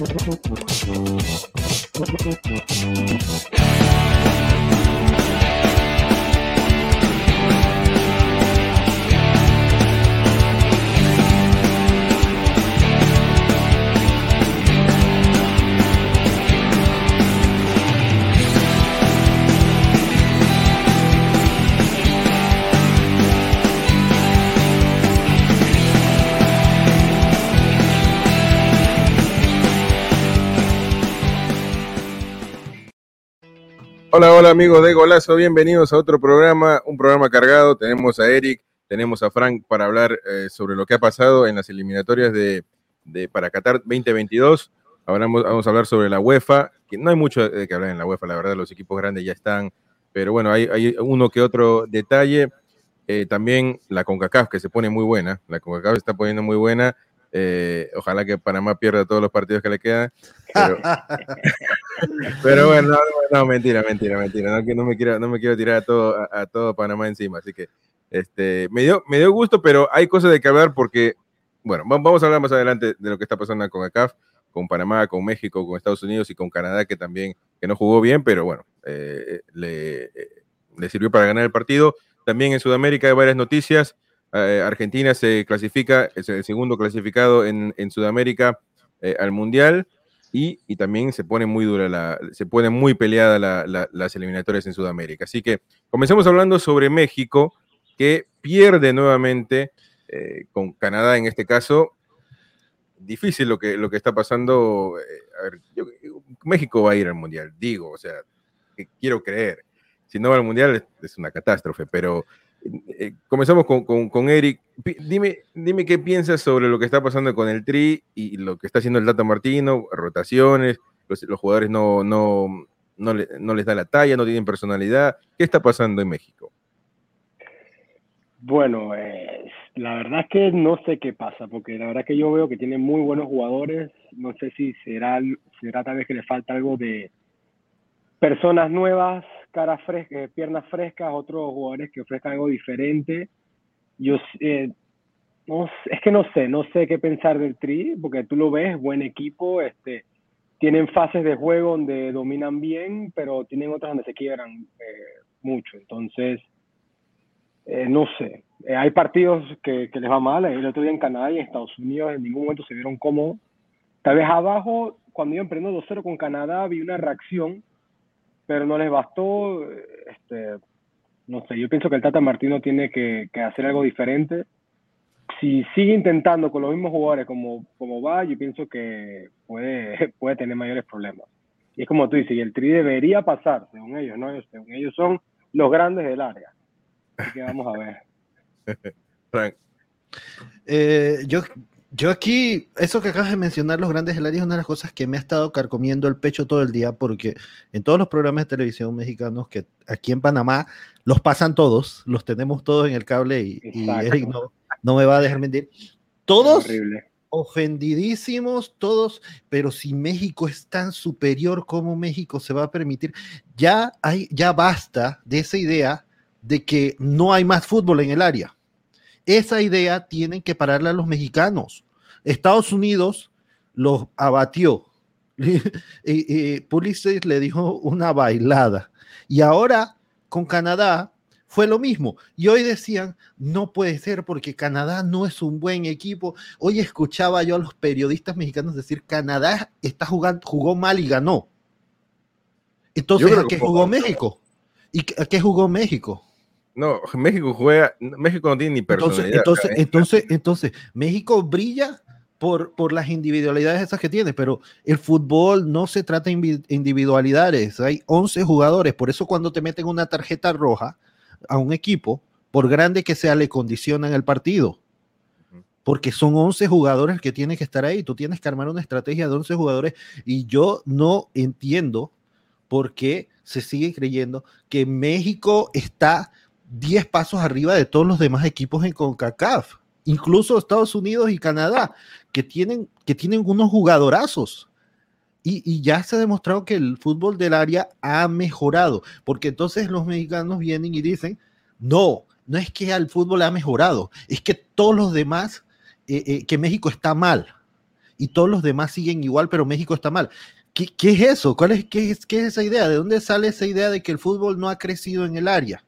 Thank you. Hola, hola amigos de Golazo, bienvenidos a otro programa, un programa cargado. Tenemos a Eric, tenemos a Frank para hablar eh, sobre lo que ha pasado en las eliminatorias de, para Qatar 2022. Hablamos, vamos a hablar sobre la UEFA, que no hay mucho de que hablar en la UEFA, la verdad, los equipos grandes ya están, pero bueno, hay, uno que otro detalle. Eh, también la CONCACAF, que se pone muy buena, la CONCACAF está poniendo muy buena. Eh, ojalá que Panamá pierda todos los partidos que le quedan. Pero, pero bueno, no, no, mentira, mentira, mentira. No, no, me quiero, no me quiero tirar a todo, a, a, todo Panamá encima. Así que este, me, dio, me dio gusto, pero hay cosas de que hablar porque, bueno, vamos a hablar más adelante de lo que está pasando con ACAF, con Panamá, con México, con Estados Unidos y con Canadá, que también que no jugó bien, pero bueno, eh, le, le sirvió para ganar el partido. También en Sudamérica hay varias noticias. Eh, Argentina se clasifica, es el segundo clasificado en, Sudamérica eh, al Mundial y, y, también se pone muy dura, la, se pone muy peleada la, la, las eliminatorias en Sudamérica. Así que comencemos hablando sobre México, que pierde nuevamente eh, con Canadá en este caso. Difícil lo que, lo que está pasando. México va a ir al Mundial, digo, o sea, quiero creer. Si no va al Mundial es una catástrofe, pero eh, comenzamos con, con, Eric. Dime, dime qué piensas sobre lo que está pasando con el Tri y lo que está haciendo el Data Martino, rotaciones, los, jugadores no, no, no, le, no, les da la talla, no tienen personalidad. ¿Qué está pasando en México? Bueno, eh, la verdad es que no sé qué pasa, porque la verdad que yo veo que tienen muy buenos jugadores. No sé si será, será tal vez que le falta algo de personas nuevas caras frescas, piernas frescas, otros jugadores que ofrezcan algo diferente. Yo eh, no, es que no sé, no sé qué pensar del Tri, porque tú lo ves, buen equipo, este, tienen fases de juego donde dominan bien, pero tienen otras donde se quiebran eh, mucho. Entonces, eh, no sé. Eh, hay partidos que, que, les va mal. El otro día en Canadá y en Estados Unidos en ningún momento se vieron cómodos. Tal vez abajo, cuando iban perdiendo 2-0 con Canadá, vi una reacción pero no les bastó. Este, no sé, yo pienso que el Tata Martino tiene que, que, hacer algo diferente. Si sigue intentando con los mismos jugadores como, como va, yo pienso que puede, puede tener mayores problemas. Y es como tú dices, y el Tri debería pasar, según ellos, ¿no? Según ellos son los grandes del área. Así que vamos a ver. Frank. Eh, yo yo aquí, eso que acabas de mencionar, los grandes del área, es una de las cosas que me ha estado carcomiendo el pecho todo el día, porque en todos los programas de televisión mexicanos que aquí en Panamá los pasan todos, los tenemos todos en el cable y, y Eric no, no, me va a dejar mentir. Todos ofendidísimos, todos, pero si México es tan superior como México se va a permitir, ya, hay, ya basta de esa idea de que no hay más fútbol en el área esa idea tienen que pararla a los mexicanos. Estados Unidos los abatió. y, y Pulisic le dijo una bailada. Y ahora con Canadá fue lo mismo. Y hoy decían, no puede ser porque Canadá no es un buen equipo. Hoy escuchaba yo a los periodistas mexicanos decir, Canadá está jugando, jugó mal y ganó. Entonces, ¿a qué jugó México? ¿Y a qué jugó México? No, México juega, México no tiene ni personalidad. Entonces, entonces, entonces, entonces México brilla por, por las individualidades esas que tiene, pero el fútbol no se trata de individualidades, hay 11 jugadores, por eso cuando te meten una tarjeta roja a un equipo, por grande que sea, le condicionan el partido. Porque son 11 jugadores que tienen que estar ahí. Tú tienes que armar una estrategia de 11 jugadores. Y yo no entiendo por qué se sigue creyendo que México está 10 pasos arriba de todos los demás equipos en CONCACAF, incluso Estados Unidos y Canadá, que tienen, que tienen unos jugadorazos. Y, ya se ha demostrado que el fútbol del área ha mejorado, porque entonces los mexicanos vienen y dicen, no, no es que el fútbol ha mejorado, es que todos los demás, eh, eh, que México está mal. y todos los demás siguen igual, pero México está mal. ¿Qué, qué es eso? ¿Cuál es, qué, ¿Qué es esa idea? ¿De dónde sale esa idea de que el fútbol no ha crecido en el área?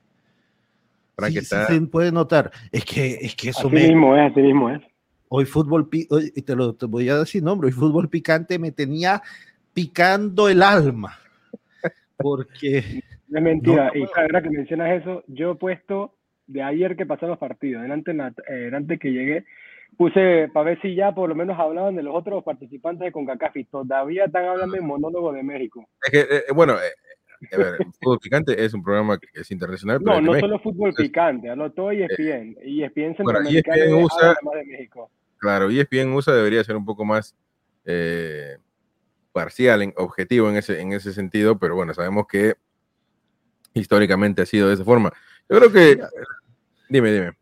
Para Sí, sí está- se puede notar. Es que, es que eso Así me, mismo es, así mismo es. Hoy fútbol, hoy- y te lo te voy a decir nombre, hoy fútbol picante me tenía picando el alma. Porque No es mentira. No, y ahora que mencionas eso, yo he puesto de ayer que pasaron los partidos, delante, eh, antes que llegué, puse para ver si ya por lo menos hablaban de los otros participantes de CONCACAF y todavía están hablando en monólogo de México. Es que, eh, bueno, eh, a ver, Fútbol Picante es un programa que es internacional, pero No, no México. solo fútbol Entonces, picante, E ESPN. Y ESPN bueno, centroamericano ESPN usa- de México. Claro, E ESPN USA debería ser un poco más eh, parcial, en, objetivo en ese, en ese sentido, pero bueno, sabemos que históricamente ha sido de esa forma. Yo creo que... Mira. Dime, dime.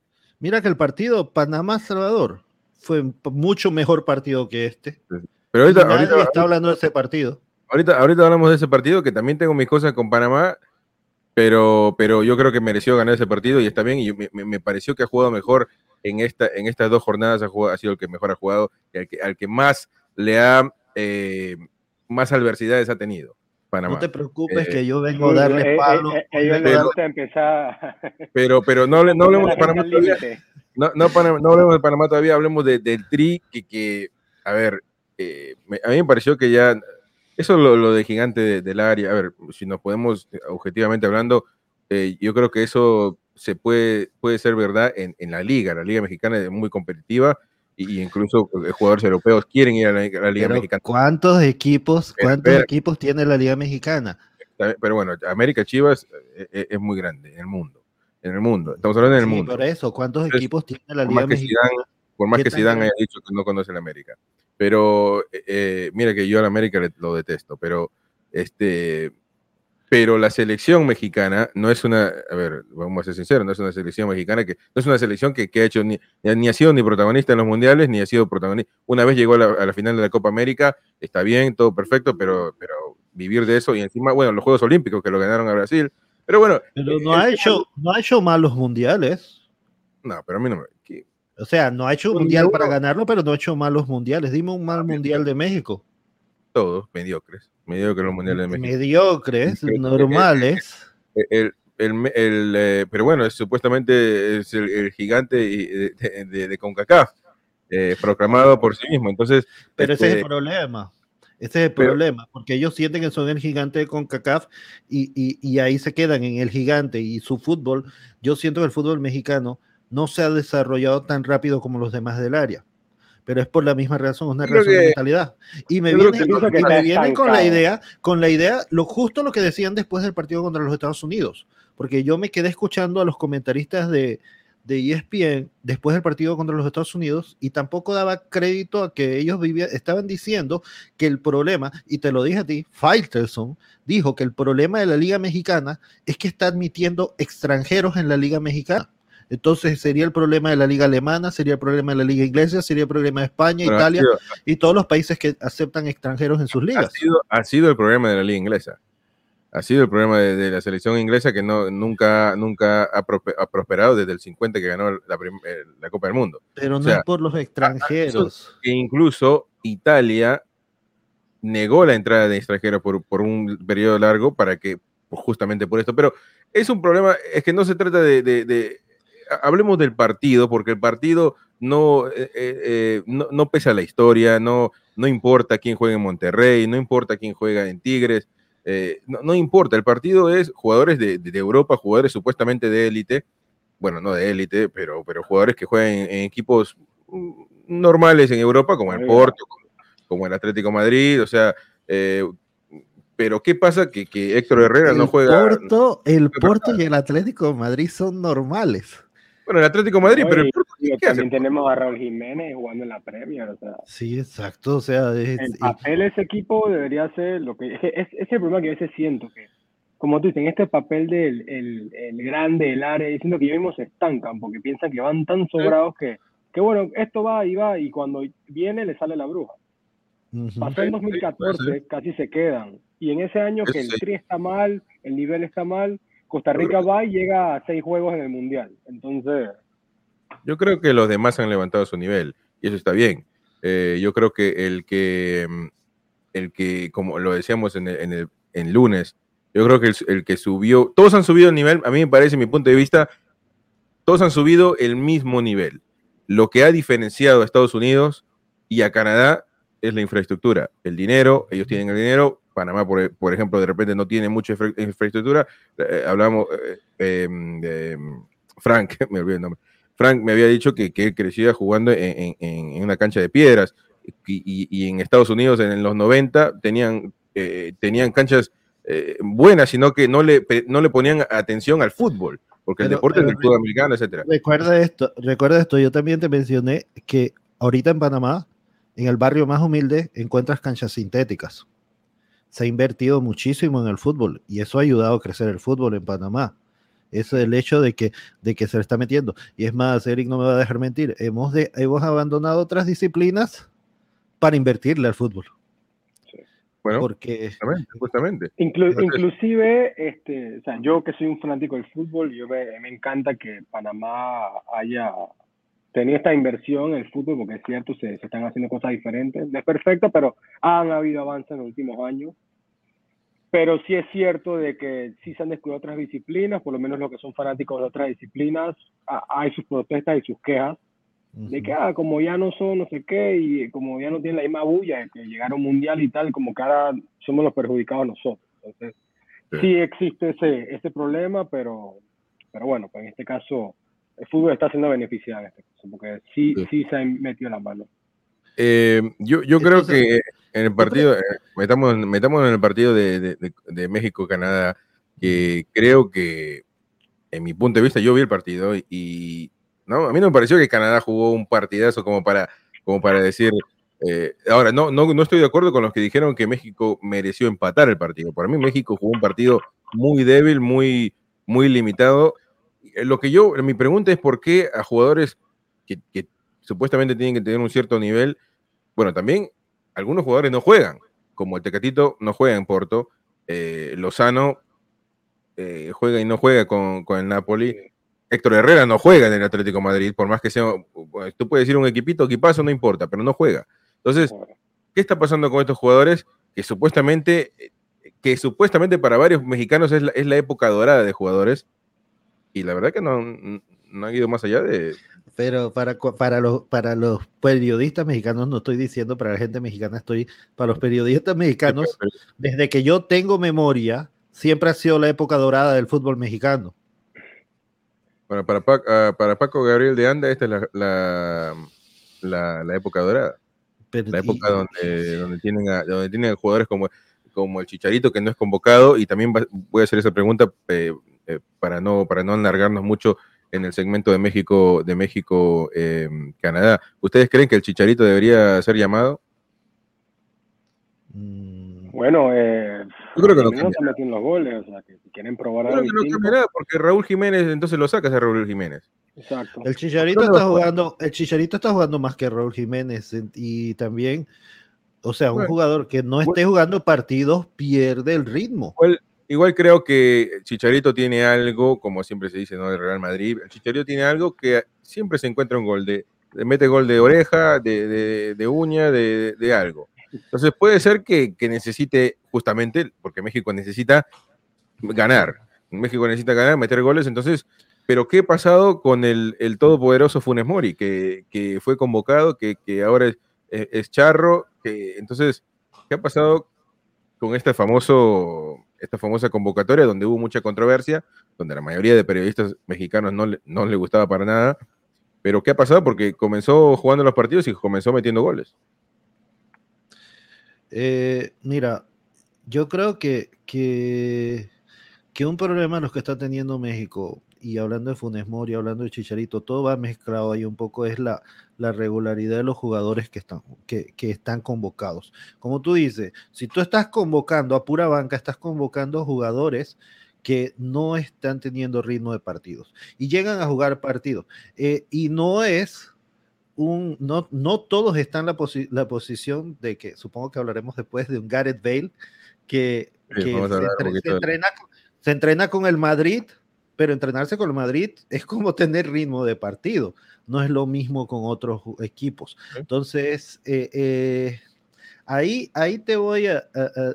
mira que el partido Panamá-Salvador fue mucho mejor partido que este. Pero ahorita, nadie ahorita, está hablando de ese partido. Ahorita, ahorita hablamos de ese partido, que también tengo mis cosas con Panamá, pero, pero yo creo que mereció ganar ese partido y está bien, y me, me- me pareció que ha jugado mejor en, esta, en estas dos jornadas, ha, jugado- ha sido el que mejor ha jugado, y al que, al que más le ha, eh, más adversidades ha tenido. Panamá. No te preocupes Eh, que yo vengo a darle Eh, eh, palo. eh, empezar. Pero, pero no, no hablemos de Panamá todavía. No, no, Panamá- no hablemos de Panamá todavía, hablemos de- del tri, que, que, a ver, eh, me- a mí me pareció que ya, eso lo, lo de gigante de- del área, a ver, si nos podemos, eh, objetivamente hablando, eh, yo creo que eso se puede, puede ser verdad en, en la liga, la liga mexicana es muy competitiva y, incluso eh, jugadores europeos quieren ir a la, a la liga Pero, mexicana. ¿Cuántos equipos, cuántos espera. equipos tiene la Liga Mexicana? Pero bueno, América Chivas es muy grande en el mundo, en el mundo, estamos hablando en el Sí, mundo. por eso, ¿cuántos Entonces, equipos tiene la por Liga más que Mexicana? Zidane, por más ¿Qué que Zidane haya dicho que no conoce la América. Pero eh, eh, mira que yo a la América lo detesto, pero este pero la selección mexicana no es una, a ver, vamos a ser sinceros, no es una selección mexicana que no es una selección que, que ha hecho ni, ni ha sido ni protagonista en los mundiales ni ha sido protagonista. Una vez llegó a la, a la final de la Copa América, está bien, todo perfecto, pero pero vivir de eso y encima, bueno, los Juegos Olímpicos que lo ganaron a Brasil. Pero bueno, Pero eh, no ha hecho, no ha hecho malos mundiales. no, pero a mí no me O sea, no ha hecho un mundial para ganarlo, pero no ha hecho malos mundiales. Dime un mal Ah, mundial de México. todos mediocres, mediocres los mundiales de México. Mediocres, normales. el, el- el, eh, pero bueno, es, supuestamente es el, el gigante y- de, de- de- de CONCACAF, eh, proclamado por sí mismo. Entonces, Pero ese es este, el problema. Ese es el pero- problema, porque ellos sienten que son el gigante de CONCACAF y, y, y ahí se quedan en el gigante y su fútbol. Yo siento que el fútbol mexicano no se ha desarrollado tan rápido como los demás del área, pero es por la misma razón, una razón de que- mentalidad. Y me vienen, y me con la idea, con la idea, lo justo lo que decían después del partido contra los Estados Unidos, porque yo me quedé escuchando a los comentaristas de, de ESPN después del partido contra los Estados Unidos y tampoco daba crédito a que ellos vivían, estaban diciendo que el problema, y te lo dije a ti, Faitelson dijo que el problema de la Liga Mexicana es que está admitiendo extranjeros en la Liga Mexicana. Entonces sería el problema de la Liga Alemana, sería el problema de la Liga Inglesa, sería el problema de España, Italia sido- y todos los países que aceptan extranjeros en sus ha ligas. sido, ha sido el problema de la liga inglesa. Ha sido el problema de, de la selección inglesa que no, nunca, nunca ha, prospe- ha prosperado desde el 50 que ganó la, eh, la Copa del Mundo. Pero o no sea, es por los extranjeros. Incluso Italia negó la entrada de extranjeros por, por un periodo largo para que, justamente por esto. Pero es un problema, es que no se trata de, de- de- ha- hablemos del partido, porque el partido no, eh, eh, eh, no, no pesa la historia, no, no importa quién juega en Monterrey, no importa quién juega en Tigres, eh, no, no importa, el partido es jugadores de, de- Europa, jugadores supuestamente de élite, bueno, no de élite, pero, pero jugadores que juegan en, en equipos mm, normales en Europa, como el. Porto, como, como el Atlético Madrid, o sea, pero ¿qué pasa? Que, que Héctor Herrera no juega. Porto, el Porto y el Atlético de Madrid son normales. Bueno, el Atlético de Madrid, pero el Porto, ¿qué hace? también tenemos a Raúl Jiménez jugando en la Premier. O sea, Sí, exacto. O sea, es- y- papel ese equipo debería ser lo que es, es, el problema que a veces siento que como tú dices, en este papel del el, el grande, el área, diciendo que ellos mismos se estancan porque piensan que van tan sobrados que, que bueno, esto va y va y cuando viene le sale la bruja. ujú. Pasó en Sí, sí, puede 2014, casi se quedan. Y en ese año que el tri está mal, el nivel está mal, Costa Rica va y llega a seis juegos en el Mundial. Entonces, Yo creo que los demás han levantado su nivel y eso está bien. Eh, yo creo que el que, mm, el que, como lo decíamos en, el, en, lunes, yo creo que el, el, que subió, todos han subido el nivel, a mí me parece, mi punto de vista, todos han subido el mismo nivel. Lo que ha diferenciado a Estados Unidos y a Canadá es la infraestructura, el dinero, ellos tienen el dinero, Panamá, por, por ejemplo, de repente no tiene mucha infra infraestructura, eh, hablamos, eh, eh, Frank, me olvidé el nombre, Frank me había dicho que, que crecía jugando en, en, en, una cancha de piedras y, y, y, en Estados Unidos en los 90 tenían, eh, tenían canchas eh, buenas, sino que no le, no le ponían atención al fútbol, porque pero, el deporte pero, es del fútbol americano, etcétera. Recuerda esto, recuerda esto, yo también te mencioné que ahorita en Panamá, en el barrio más humilde, encuentras canchas sintéticas. Se ha invertido muchísimo en el fútbol y eso ha ayudado a crecer el fútbol en Panamá. Eso es el hecho de que, de que se le está metiendo. Y es más, Eric no me va a dejar mentir, hemos, de, hemos abandonado otras disciplinas para invertirle al fútbol. Bueno, porque justamente. Inclu inclusive, este, o sea, yo que soy un fanático del fútbol, yo me, me, encanta que Panamá haya tenido esta inversión en el fútbol, porque es cierto, se, se, están haciendo cosas diferentes. No es perfecto, pero han habido avances en los últimos años. Pero sí es cierto de que sí se han descubierto otras disciplinas, por lo menos los que son fanáticos de otras disciplinas, hay sus protestas y sus quejas de que, ah, como ya no son no sé qué, y como ya no tienen la misma bulla, que llegaron mundial y tal, como que ahora somos los perjudicados nosotros. Entonces, sí, sí existe ese, ese problema, pero, pero bueno, pues en este caso, el fútbol está siendo beneficiado en este caso, porque sí, sí, sí se ha metido la mano. Eh, yo yo creo que en el partido, eh, metamos, metamos en el partido de, de, de México-Canadá, que creo que, en mi punto de vista, yo vi el partido y, ¿no? A mí no me pareció que Canadá jugó un partidazo como para, como para decir. Eh, ahora, no, no, no estoy de acuerdo con los que dijeron que México mereció empatar el partido. Para mí, México jugó un partido muy débil, muy, muy limitado. Lo que yo, mi pregunta es por qué a jugadores que, que supuestamente tienen que tener un cierto nivel, bueno, también algunos jugadores no juegan, como el Tecatito no juega en Porto, eh, Lozano eh, juega y no juega con, con el Napoli. Héctor Herrera no juega en el Atlético Madrid, por más que sea, tú puedes decir un equipito, equipazo, no importa, pero no juega. Entonces, ¿qué está pasando con estos jugadores que supuestamente, que supuestamente para varios mexicanos es la, es la época dorada de jugadores? Y la verdad que no, no han ido más allá de... Pero para, para, los, para los periodistas mexicanos, no estoy diciendo para la gente mexicana, estoy para los periodistas mexicanos, desde que yo tengo memoria, siempre ha sido la época dorada del fútbol mexicano. Bueno, para, Paco, uh, para Paco Gabriel de Anda, esta es la, la, la, la época dorada. Pero, la época y, donde, donde, tienen a, donde tienen a jugadores como, como el Chicharito, que no es convocado, y también va, voy a hacer esa pregunta eh, eh, para, no, para no alargarnos mucho en el segmento de México, de México, eh, Canadá. ¿Ustedes creen que el Chicharito debería ser llamado? Bueno, eh, yo creo que no se meten los goles, o sea, que si quieren probar algo. Creo que no cambia nada, porque Raúl Jiménez, entonces lo sacas a Raúl Jiménez. Exacto. El Chicharito está jugando, el Chicharito está jugando más que Raúl Jiménez y también, o sea, un bueno, jugador que no esté bueno. jugando partidos pierde el ritmo. Igual, creo que Chicharito tiene algo, como siempre se dice, ¿no? Del Real Madrid. Chicharito tiene algo que siempre se encuentra un gol de, mete gol de oreja, de, de, de uña, de, de algo. Entonces puede ser que, que, necesite justamente, porque México necesita ganar, México necesita ganar, meter goles, entonces, pero ¿qué ha pasado con el, el todopoderoso Funes Mori, que, que fue convocado, que, que ahora es, charro, entonces, ¿qué ha pasado con este famoso, esta famosa convocatoria donde hubo mucha controversia, donde la mayoría de periodistas mexicanos no le, no gustaba para nada, pero ¿qué ha pasado? Porque comenzó jugando los partidos y comenzó metiendo goles. Eh, mira, yo creo que, que, que, un problema los que está teniendo México, y hablando de Funes Mori, hablando de Chicharito, todo va mezclado ahí un poco, es la, la regularidad de los jugadores que están, que, que, están convocados. Como tú dices, si tú estás convocando a pura banca, estás convocando jugadores que no están teniendo ritmo de partidos y llegan a jugar partidos. Eh, y no es un, no, no todos están en la, posi la, posición de que, supongo que hablaremos después de un Gareth Bale, que, sí, que se, entre, se, entrena, se, entrena, con el Madrid pero entrenarse con el Madrid es como tener ritmo de partido, no es lo mismo con otros equipos. Entonces, eh, eh, ahí, ahí te voy a,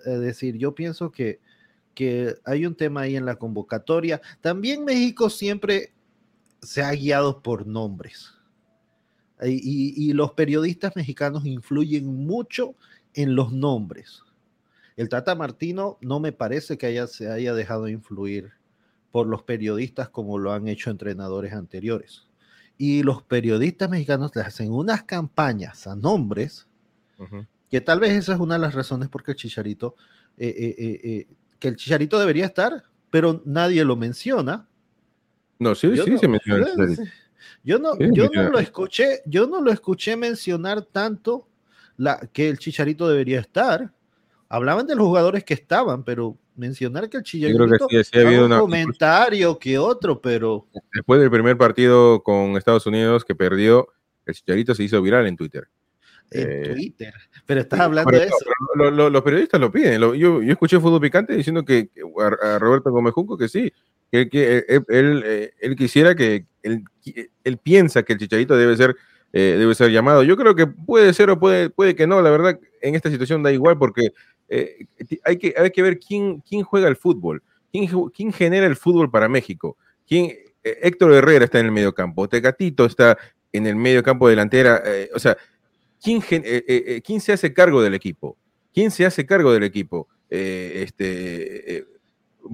decir, yo pienso que, que hay un tema ahí en la convocatoria. También México siempre se ha guiado por nombres. Y, los periodistas mexicanos influyen mucho en los nombres. El Tata Martino no me parece que haya, se haya dejado influir por los periodistas como lo han hecho entrenadores anteriores. Y los periodistas mexicanos le hacen unas campañas a nombres, que tal vez esa es una de las razones por el Chicharito, eh, eh, eh, que el Chicharito debería estar, pero nadie lo menciona. No, sí, sí, se menciona Yo no, yo no lo escuché, yo no lo escuché mencionar tanto la, que el Chicharito debería estar. Hablaban de los jugadores que estaban, pero mencionar que el Chicharito que sí, ha habido un comentario que otro, pero después del primer partido con Estados Unidos que perdió, el Chicharito se hizo viral en Twitter. En eh, Twitter, pero estás hablando de eso. los periodistas lo piden. yo, yo, escuché Fútbol Picante diciendo que a, Roberto Gómez Junco que sí, que, que él, él, eh, él, quisiera que él, él, piensa que el Chicharito debe ser eh, debe ser llamado. Yo creo que puede ser o puede, puede que no, la verdad, en esta situación da igual porque eh, hay, que, hay que ver quién, quién juega el fútbol, quién, quién genera el fútbol para México. ¿Quién, eh, Héctor Herrera está en el medio campo, Tecatito está en el medio campo delantera, o sea, ¿quién, ¿quién se hace cargo del equipo? ¿Quién se hace cargo del equipo? este,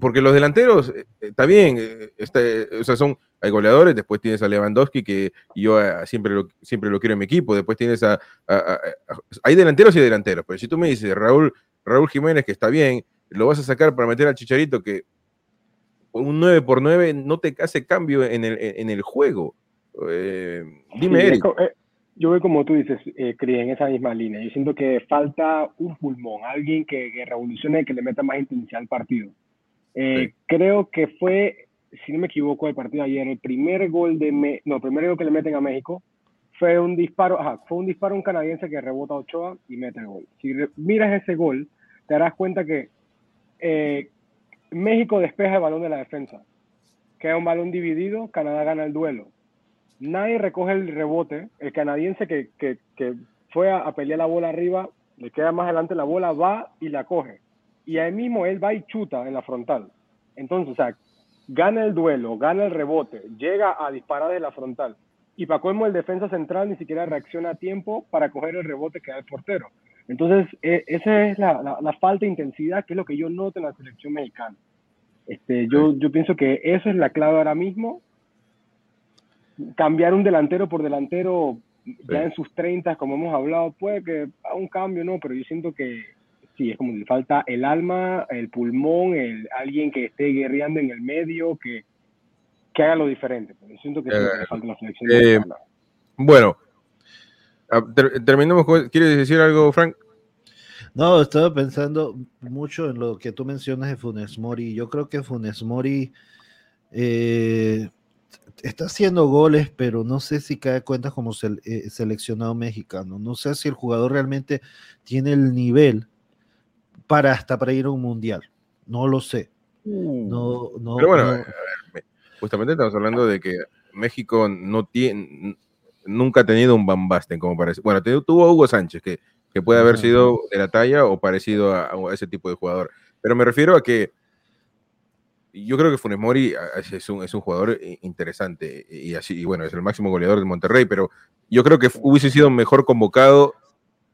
porque los delanteros, está bien, está, o sea, son hay goleadores, después tienes a Lewandowski, que yo eh, siempre, lo, siempre lo quiero en mi equipo, después tienes a, Hay delanteros y delanteros, pero si tú me dices Raúl, Raúl Jiménez, que está bien, lo vas a sacar para meter al Chicharito, que un 9 por 9 no te hace cambio en el, en el juego. Eh, dime, Eric. Eh, yo veo como tú dices, eh, en esa misma línea. Yo siento que falta un pulmón, alguien que, que revolucione, que le meta más intensidad al partido. Creo que fue si no me equivoco, el partido de ayer, el primer gol de, no, el primer gol que le meten a México fue un disparo, ajá, fue un disparo un canadiense que rebota a Ochoa y mete el gol. Si miras ese gol, te darás cuenta que eh, México despeja el balón de la defensa. Queda un balón dividido, Canadá gana el duelo. Nadie recoge el rebote. El canadiense que, que, que fue a, pelear la bola arriba, le queda más adelante la bola, va y la coge. Y ahí mismo él va y chuta en la frontal. Entonces, o sea, gana el duelo, gana el rebote, llega a disparar de la frontal. Y para colmo, el defensa central ni siquiera reacciona a tiempo para coger el rebote que da el portero. Entonces, e, esa es la, la, falta de intensidad, que es lo que yo noto en la selección mexicana. Este, yo, yo pienso que eso es la clave ahora mismo. Cambiar un delantero por delantero ya en sus 30, como hemos hablado, puede que haga un cambio, ¿no? Pero yo siento que, sí, es como le falta el alma, el pulmón, el, alguien que esté guerreando en el medio, que, que haga lo diferente. Yo siento que, le falta la selección. Eh, bueno, terminamos. ¿Quieres decir algo, Frank? No, estaba pensando mucho en lo que tú mencionas de Funes Mori. Yo creo que Funes Mori eh, está haciendo goles, pero no sé si cae cuenta como eh, seleccionado mexicano. No sé si el jugador realmente tiene el nivel para hasta para ir a un mundial. No lo sé. Uh. No, no, Pero bueno, justamente estamos hablando de que México no tiene, nunca ha tenido un Bambasten, como parece. Bueno, tuvo Hugo Sánchez, que, que puede haber sido de la talla o parecido a, ese tipo de jugador. Pero me refiero a que yo creo que Funes Mori es un, es un jugador interesante y así, y bueno, es el máximo goleador de Monterrey, pero yo creo que hubiese sido mejor convocado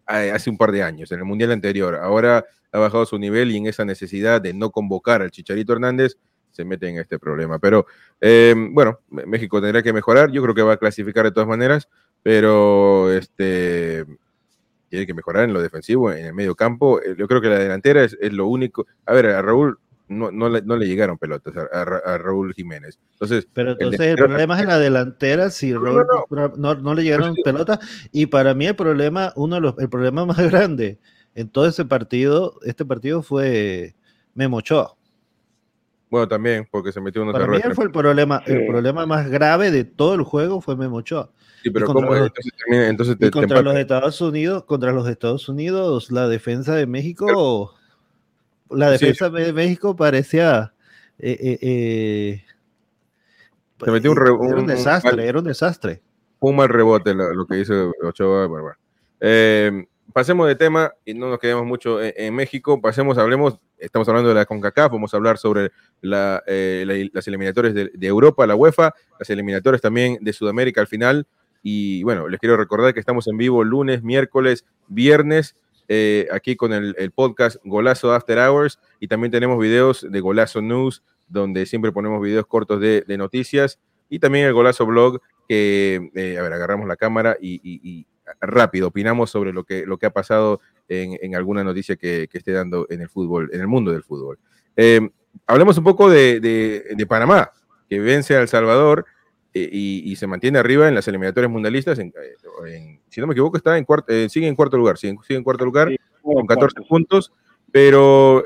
hace un par de años, en el Mundial anterior. Ahora ha bajado su nivel y en esa necesidad de no convocar al Chicharito Hernández se mete en este problema. Pero em, bueno, México tendrá que mejorar. Yo creo que va a clasificar de todas maneras, pero este tiene que mejorar en lo defensivo, en el medio campo. Eh, yo creo que la delantera es, es lo único. A ver, a Raúl no, no, le, no le llegaron pelotas a, Raúl Jiménez. Entonces, Pero entonces el, problema es en la delantera, si Raúl no, no, le llegaron pelotas. Y para mí el problema, uno de los, el problema más grande en todo ese partido, este partido fue Memo Ochoa. Bueno, también, porque se metió uno Para mí fue el problema, el problema más grave de todo el juego fue Memo Ochoa. Sí, pero ¿cómo los, entonces, contra los Estados Unidos, contra los Estados Unidos, la defensa de México la defensa de México parecía eh, eh, eh, Se metió un, re, un, era un desastre, un mal, era un desastre. un mal rebote lo, lo que hizo Ochoa. Bueno, bueno. Eh, pasemos de tema y no nos quedemos mucho en, en, México. Pasemos, hablemos, estamos hablando de la CONCACAF, vamos a hablar sobre la, eh, la, las eliminatorias de, de, Europa, la UEFA, las eliminatorias también de Sudamérica al final. Y bueno, les quiero recordar que estamos en vivo lunes, miércoles, viernes, eh, aquí con el, el, podcast Golazo After Hours y también tenemos videos de Golazo News, donde siempre ponemos videos cortos de, de noticias y también el Golazo Blog, que, eh, a ver, agarramos la cámara y, y, y rápido, opinamos sobre lo que, lo que ha pasado en, en alguna noticia que, que, esté dando en el fútbol, en el mundo del fútbol. Eh, hablemos un poco de, de, de, Panamá, que vence a El Salvador eh, y, y, se mantiene arriba en las eliminatorias mundialistas. En, en, si no me equivoco, está en cuarto, eh, sigue en cuarto lugar, sigue, sigue en cuarto lugar sí, con 14 cuarto. puntos, pero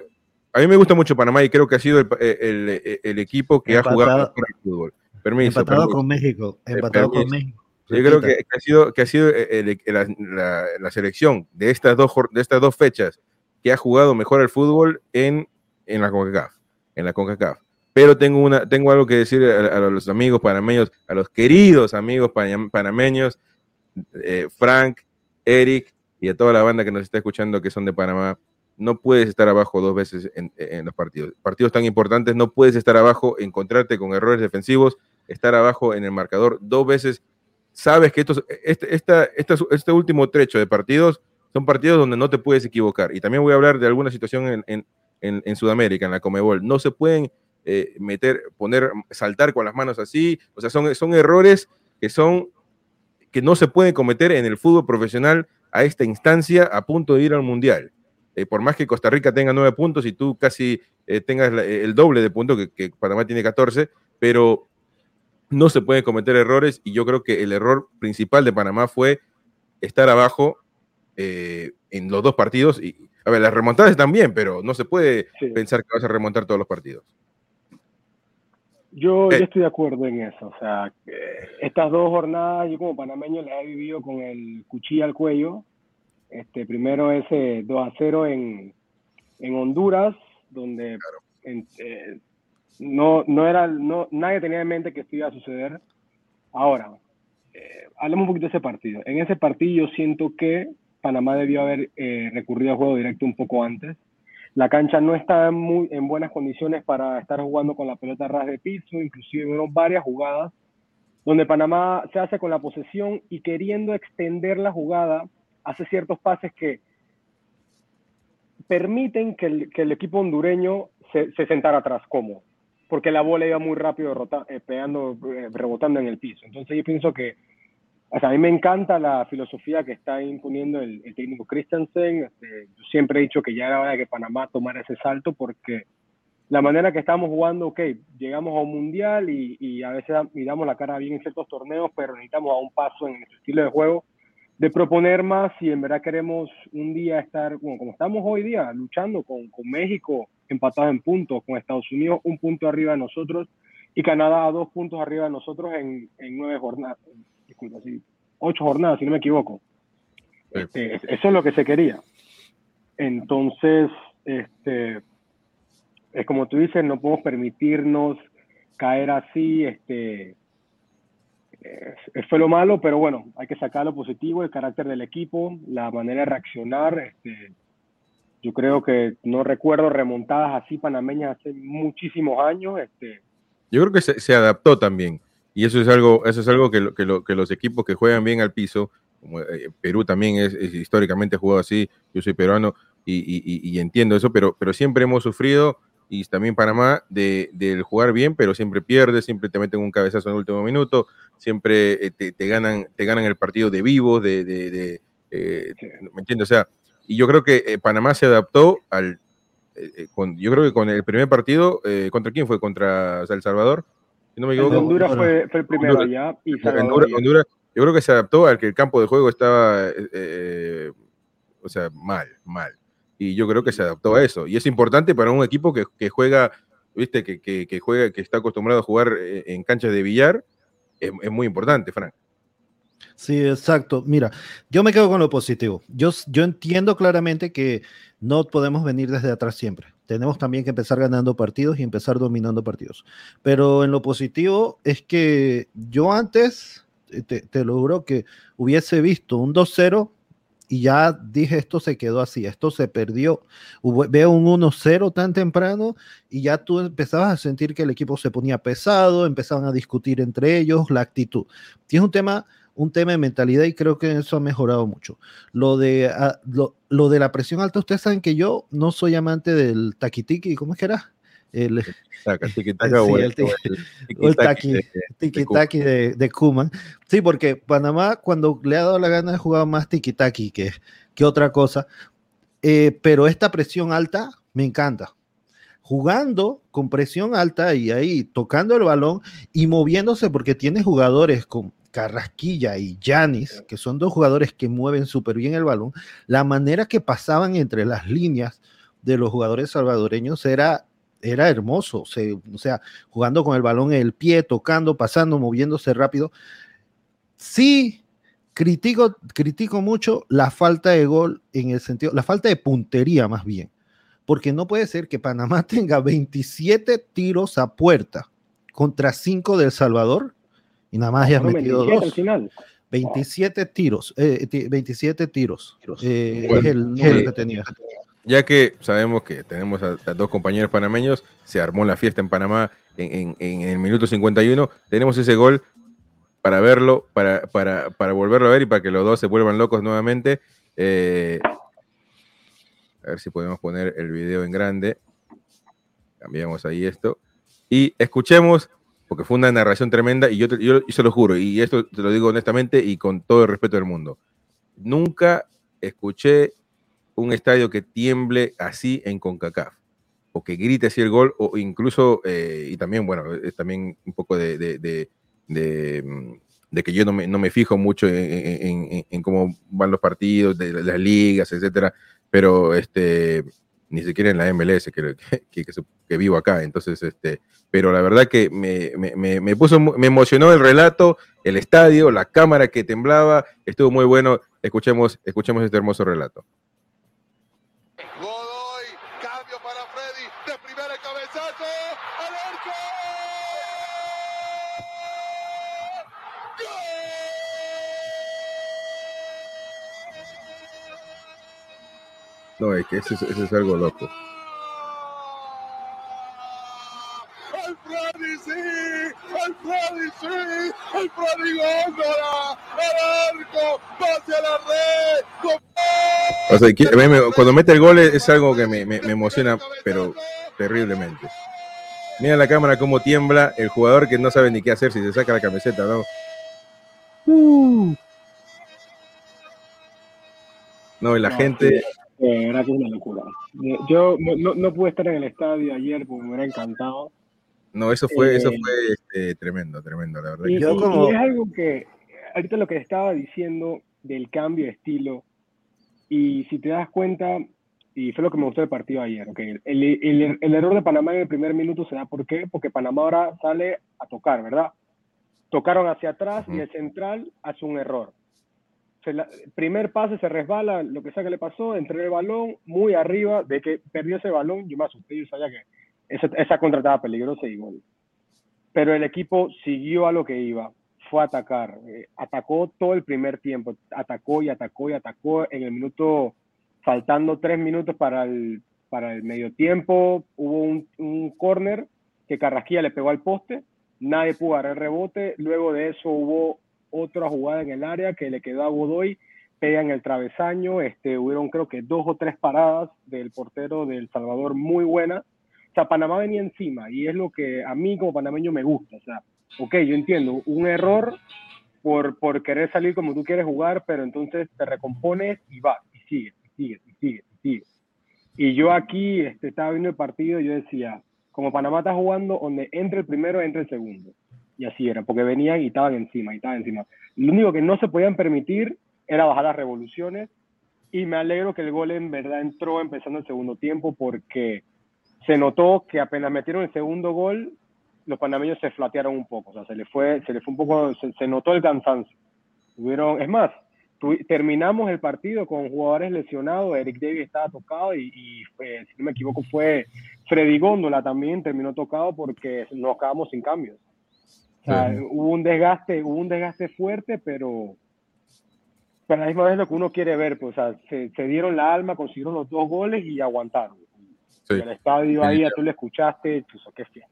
a mí me gusta mucho Panamá y creo que ha sido el, el, el equipo que empatado, ha jugado mejor el fútbol. Permiso, empatado permiso. con México, empatado permiso. con México. Yo creo que, ha sido, que ha sido el, la, la, la, selección de estas, dos, de estas dos fechas que ha jugado mejor el fútbol en, en la CONCACAF. En la CONCACAF. Pero tengo, una, tengo algo que decir a, a los amigos panameños, a los queridos amigos panameños, eh, Frank, Eric y a toda la banda que nos está escuchando que son de Panamá. No puedes estar abajo dos veces en, en los partidos. Partidos tan importantes, no puedes estar abajo, encontrarte con errores defensivos, estar abajo en el marcador dos veces sabes que estos, este, esta, esta, este último trecho de partidos son partidos donde no te puedes equivocar. Y también voy a hablar de alguna situación en, en, en, Sudamérica, en la Comebol. No se pueden eh, meter, poner, saltar con las manos así. O sea, son, son errores que son que no se pueden cometer en el fútbol profesional a esta instancia a punto de ir al Mundial. Eh, por más que Costa Rica tenga nueve puntos y tú casi eh, tengas el doble de puntos, que, que Panamá tiene 14, pero no se pueden cometer errores y yo creo que el error principal de Panamá fue estar abajo eh, en los dos partidos. Y, a ver, las remontadas están bien, pero no se puede sí. pensar que vas a remontar todos los partidos. Yo, eh. yo, estoy de acuerdo en eso. O sea, estas dos jornadas, yo como panameño las he vivido con el cuchillo al cuello. Este, primero ese 2 a 0 en, en Honduras, donde claro. en, eh, no, no era, no, nadie tenía en mente que esto iba a suceder. Ahora, eh, hablemos un poquito de ese partido. En ese partido yo siento que Panamá debió haber eh, recurrido al juego directo un poco antes. La cancha no está muy, en buenas condiciones para estar jugando con la pelota ras de piso, inclusive hubo varias jugadas donde Panamá se hace con la posesión y queriendo extender la jugada, hace ciertos pases que permiten que el, que el equipo hondureño se, se sentara atrás cómodo porque la bola iba muy rápido rota, eh, pegando, eh, rebotando en el piso. Entonces yo pienso que, o sea, a mí me encanta la filosofía que está imponiendo el, el técnico Christensen. Este, yo siempre he dicho que ya era hora de que Panamá tomara ese salto porque la manera que estamos jugando, ok, llegamos a un mundial y, y a veces miramos la cara bien en ciertos torneos, pero necesitamos a un paso en nuestro estilo de juego de proponer más y en verdad queremos un día estar, bueno, como estamos hoy día, luchando con, con México, empatados en puntos, con Estados Unidos un punto arriba de nosotros y Canadá a dos puntos arriba de nosotros en, en nueve jornadas, disculpa, sí, ocho jornadas, si no me equivoco. Este, eso es lo que se quería. Entonces, este, es como tú dices, no podemos permitirnos caer así, este, fue lo malo, pero bueno, hay que sacar lo positivo, el carácter del equipo, la manera de reaccionar. Este, yo creo que no recuerdo remontadas así panameñas hace muchísimos años. Este. Yo creo que se, se, adaptó también. Y eso es algo, eso es algo que, lo, que, lo, que los equipos que juegan bien al piso, como eh, Perú también es, es, históricamente jugado así, yo soy peruano y, y, y, entiendo eso, pero, pero siempre hemos sufrido, y también Panamá, de, de jugar bien, pero siempre pierde, siempre te meten un cabezazo en el último minuto, siempre eh, te, te, ganan, te ganan el partido de vivo, de, de, de eh, ¿me entiendes? O sea, y yo creo que eh, Panamá se adaptó al, eh, con, yo creo que con el primer partido, eh, ¿contra quién fue? ¿Contra El Salvador? Si no me equivoco. Honduras fue, fue, el primero Honduras. Y Honduras, Honduras, yo creo que se adaptó al que el campo de juego estaba, eh, o sea, mal, mal. Y yo creo que se adaptó a eso. Y es importante para un equipo que, que juega, viste, que, que, que, juega, que está acostumbrado a jugar en canchas de billar, es, es muy importante, Frank. Sí, exacto. Mira, yo me quedo con lo positivo. Yo, yo entiendo claramente que no podemos venir desde atrás siempre. tenemos también que empezar ganando partidos y empezar dominando partidos. Pero en lo positivo es que yo antes, te, te logro que hubiese visto un 2-0 y ya dije, esto se quedó así, esto se perdió. veo un 1-0 tan temprano y ya tú empezabas a sentir que el equipo se ponía pesado, empezaban a discutir entre ellos la actitud. Y es un tema, un tema de mentalidad y creo que eso ha mejorado mucho. Lo de, ah, lo, de la presión alta, ustedes saben que yo no soy amante del taquitiki, ¿cómo es que era? el, tiki-taki de, de Kuman. Sí, porque Panamá cuando le ha dado la gana ha jugado más tiki-taki que, que otra cosa. Eh, pero esta presión alta me encanta. Jugando con presión alta y ahí tocando el balón y moviéndose porque tiene jugadores con Carrasquilla y Yanis, que son dos jugadores que mueven súper bien el balón, la manera que pasaban entre las líneas de los jugadores salvadoreños era era hermoso, o sea, jugando con el balón en el pie, tocando, pasando, moviéndose rápido. Sí, critico, critico mucho la falta de gol en el sentido, la falta de puntería más bien, porque no puede ser que Panamá tenga 27 tiros a puerta contra 5 del Salvador y nada más haya metido dos. 27 tiros, 27 eh, tiros. Eh, es el número que tenía ya que sabemos que tenemos a, dos compañeros panameños, se armó la fiesta en Panamá en, el minuto 51, tenemos ese gol para verlo, para, para, volverlo a ver y para que los dos se vuelvan locos nuevamente. Eh, a ver si podemos poner el video en grande. Cambiamos ahí esto. Y escuchemos, porque fue una narración tremenda, y yo, yo, yo se lo juro, y esto te lo digo honestamente y con todo el respeto del mundo. Nunca escuché un estadio que tiemble así en CONCACAF, o que grite así el gol, o incluso, eh, y también, bueno, es también un poco de, de, mm, que yo no me, no me fijo mucho en, cómo van los partidos, de las ligas, etcétera, pero este, ni siquiera en la MLS, que, que, vivo acá, entonces, este, pero la verdad que me, me, me, puso, me emocionó el relato, el estadio, la cámara que temblaba, estuvo muy bueno, escuchemos, escuchemos este hermoso relato. No, es que eso, es algo loco. ¡El sí! ¡El sí! ¡El Góngora! ¡El arco! ¡Pase la red! O sea, cuando mete el gol es algo que me, me, emociona, pero terriblemente. Mira la cámara cómo tiembla el jugador que no sabe ni qué hacer si se saca la camiseta, ¿no? Uh. No, y la gente, era que una locura. Yo no, no, pude estar en el estadio ayer porque me hubiera encantado. No, eso fue, eso eh, fue este, tremendo, tremendo, la verdad. Y, yo como... es algo que, ahorita lo que estaba diciendo del cambio de estilo, y si te das cuenta, y fue lo que me gustó del partido ayer, okay, el, el, el, error de Panamá en el primer minuto se da, ¿por qué? Porque Panamá ahora sale a tocar, ¿verdad? Tocaron hacia atrás y el central hace un error el primer pase se resbala, lo que sea que le pasó, entre el balón muy arriba, de que perdió ese balón, yo me asusté, yo sabía que esa, esa contra estaba peligrosa y gol. Pero el equipo siguió a lo que iba, fue a atacar, eh, atacó todo el primer tiempo, atacó y atacó y atacó en el minuto, faltando tres minutos para el, para el medio tiempo, hubo un, un corner que Carrasquilla le pegó al poste, nadie pudo dar el rebote, luego de eso hubo otra jugada en el área que le quedó a Godoy, pega en el travesaño, este, hubieron creo que dos o tres paradas del portero del Salvador muy buenas. O sea, Panamá venía encima y es lo que a mí como panameño me gusta. O sea, ok, yo entiendo, un error por, por querer salir como tú quieres jugar, pero entonces te recompones y vas, y sigues, y sigues, y sigues, y sigues. Y yo aquí este, estaba viendo el partido y yo decía, como Panamá está jugando, donde entre el primero, entre el segundo y así era, porque venían y estaban encima, y estaban encima. Lo único que no se podían permitir era bajar las revoluciones, y me alegro que el gol en verdad entró empezando el segundo tiempo, porque se notó que apenas metieron el segundo gol, los panameños se flatearon un poco, o sea, se le fue, se le fue un poco, se, notó el cansancio. Tuvieron, es más, terminamos el partido con jugadores lesionados, Eric Davis estaba tocado y, y si no me equivoco fue Freddy Góndola también terminó tocado porque nos quedamos sin cambios. O sea, hubo un desgaste, hubo un desgaste fuerte, pero, pero a la misma vez lo que uno quiere ver, pues, o sea, se, se dieron la alma, consiguieron los dos goles y aguantaron. El estadio ahí, tú lo escuchaste, pues, qué fiesta.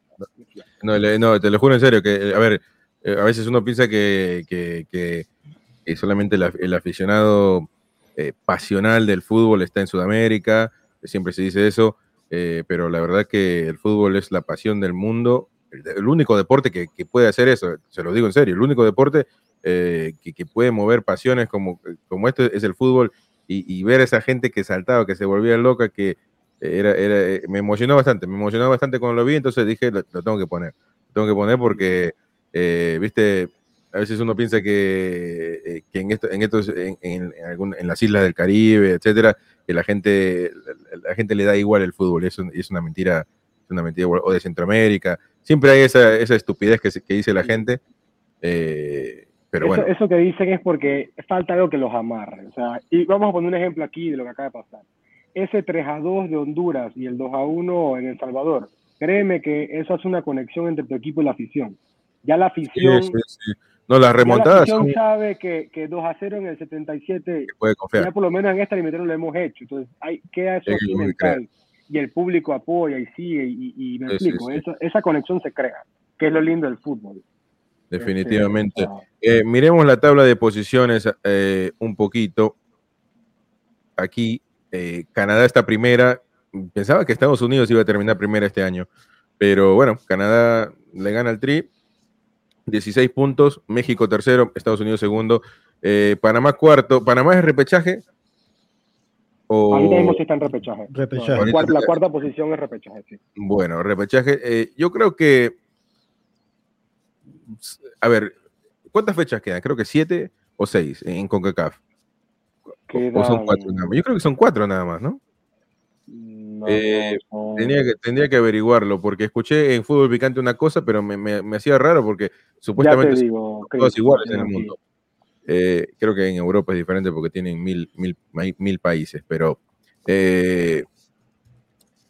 No, no, te lo juro en serio, que, a ver, eh, a veces uno piensa que, que, que solamente el, aficionado eh, pasional del fútbol está en Sudamérica, siempre se dice eso, eh, pero la verdad que el fútbol es la pasión del mundo, el, único deporte que, puede hacer eso, se lo digo en serio, el único deporte que, puede mover pasiones como, como este es el fútbol y, ver a esa gente que saltaba, que se volvía loca, que era, era, me emocionó bastante, me emocionó bastante cuando lo vi, entonces dije, lo, tengo que poner, lo tengo que poner porque, viste, a veces uno piensa que, eh, en, esto, en, estos, en, en, las islas del Caribe, etcétera, que la gente, la, gente le da igual el fútbol, y es, es una mentira, es una mentira, o de Centroamérica, siempre hay esa, esa estupidez que, que dice la gente, eh, pero eso, bueno. Eso que dicen es porque falta algo que los amarre, o sea, y vamos a poner un ejemplo aquí de lo que acaba de pasar. Ese 3 a 2 de Honduras y el 2 a 1 en El Salvador, créeme que eso hace una conexión entre tu equipo y la afición. Ya la afición, no, las remontadas. La sabe que, que 2 a 0 en el 77. Puede confiar. Ya por lo menos en esta eliminatoria lo hemos hecho. Entonces, hay, queda eso aquí mental. Y el público apoya y sigue. Y, me explico. esa, conexión se crea, que es lo lindo del fútbol. Definitivamente. Este, eh, miremos la tabla de posiciones eh, un poquito. Aquí, eh, Canadá está primera. Pensaba que Estados Unidos iba a terminar primera este año. Pero bueno, Canadá le gana el tri 16 puntos, México tercero, Estados Unidos segundo, Panamá cuarto. ¿Panamá es repechaje? O... Ahorita mismo sí está en repechaje. la, cuarta, posición es repechaje, sí. Bueno, repechaje. Eh, yo creo que. A ver, ¿cuántas fechas quedan? Creo que siete o seis en CONCACAF. O son cuatro nada más. Yo creo que son cuatro nada más, ¿no? Eh, tenía, que, tendría que averiguarlo, porque escuché en Fútbol Picante una cosa, pero me, me, hacía raro porque supuestamente son todos iguales en el mundo. Eh, creo que en Europa es diferente porque tienen mil, mil, mil países, pero eh,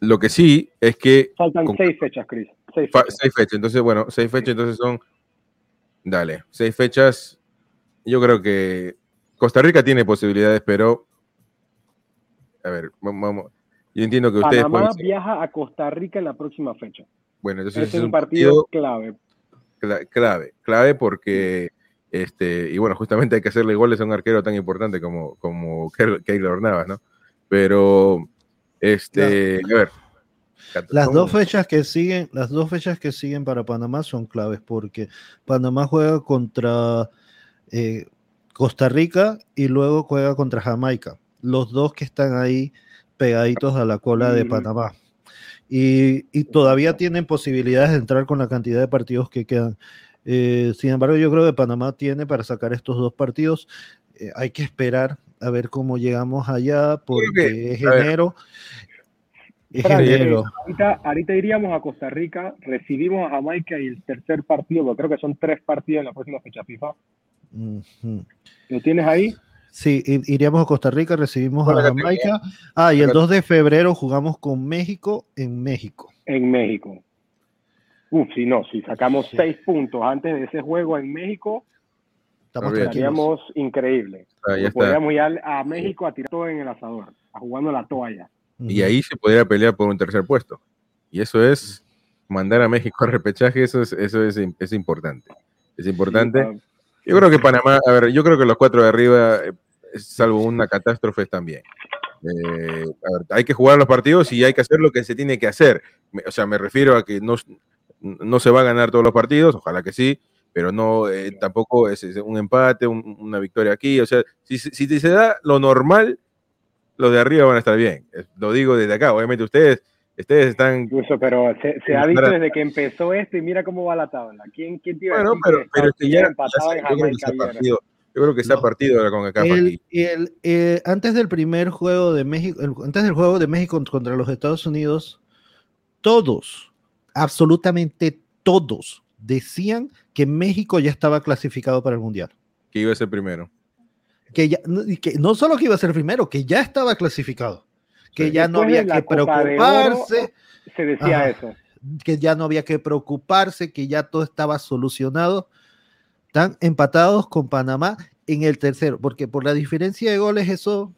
lo que sí es que... Faltan seis fechas, Chris. Seis fechas. seis fechas. Entonces, bueno, seis fechas, entonces son... Dale, seis fechas. Yo creo que Costa Rica tiene posibilidades, pero... A ver, vamos yo entiendo que ustedes. Panamá viaja a Costa Rica en la próxima fecha. Bueno, entonces es, un partido, clave. Clave, clave porque, este, y bueno, justamente hay que hacerle goles a un arquero tan importante como, como Keylor Navas, ¿no? Pero, este, a ver. Las dos fechas que siguen, las dos fechas que siguen para Panamá son claves porque Panamá juega contra eh, Costa Rica y luego juega contra Jamaica. Los dos que están ahí pegaditos a la cola de Panamá. Y, todavía tienen posibilidades de entrar con la cantidad de partidos que quedan. Eh, sin embargo, yo creo que Panamá tiene para sacar estos dos partidos. Eh, hay que esperar a ver cómo llegamos allá, porque es enero. Es enero. Ahorita, ahorita, iríamos a Costa Rica, recibimos a Jamaica y el tercer partido, creo que son tres partidos en la próxima fecha FIFA. ¿Lo tienes ahí? Sí, iríamos a Costa Rica, recibimos a Jamaica. Ah, y el 2 de febrero jugamos con México en México. En México. Uf, si no, si sacamos seis puntos antes de ese juego en México, estaríamos increíble. Podríamos ir a, México a tirar todo en el asador, a jugando la toalla. Y ahí se podría pelear por un tercer puesto. Y eso es mandar a México al repechaje, eso es, eso es, es importante. Es importante. yo creo que Panamá, a ver, yo creo que los cuatro de arriba eh, salvo una catástrofe también. Eh, hay que jugar los partidos y hay que hacer lo que se tiene que hacer. O sea, me refiero a que no, no se va a ganar todos los partidos, ojalá que sí, pero no eh, tampoco es, un empate, una victoria aquí. O sea, si, si, se da lo normal, los de arriba van a estar bien. Lo digo desde acá. Obviamente ustedes, ustedes están. Incluso, pero se, ha visto desde que empezó esto y mira cómo va la tabla. ¿Quién, quién tiene bueno, pero, pero es que ya, yo creo que se ha partido con acá. El, el, eh, antes del primer juego de México, antes del juego de México contra los Estados Unidos, todos, absolutamente todos, decían que México ya estaba clasificado para el Mundial. Que iba a ser primero. que, ya, que no solo que iba a ser primero, que ya estaba clasificado, que ya no había que preocuparse. se decía eso. Que ya no había que preocuparse, que ya todo estaba solucionado. Están empatados con Panamá en el tercero, porque por la diferencia de goles eso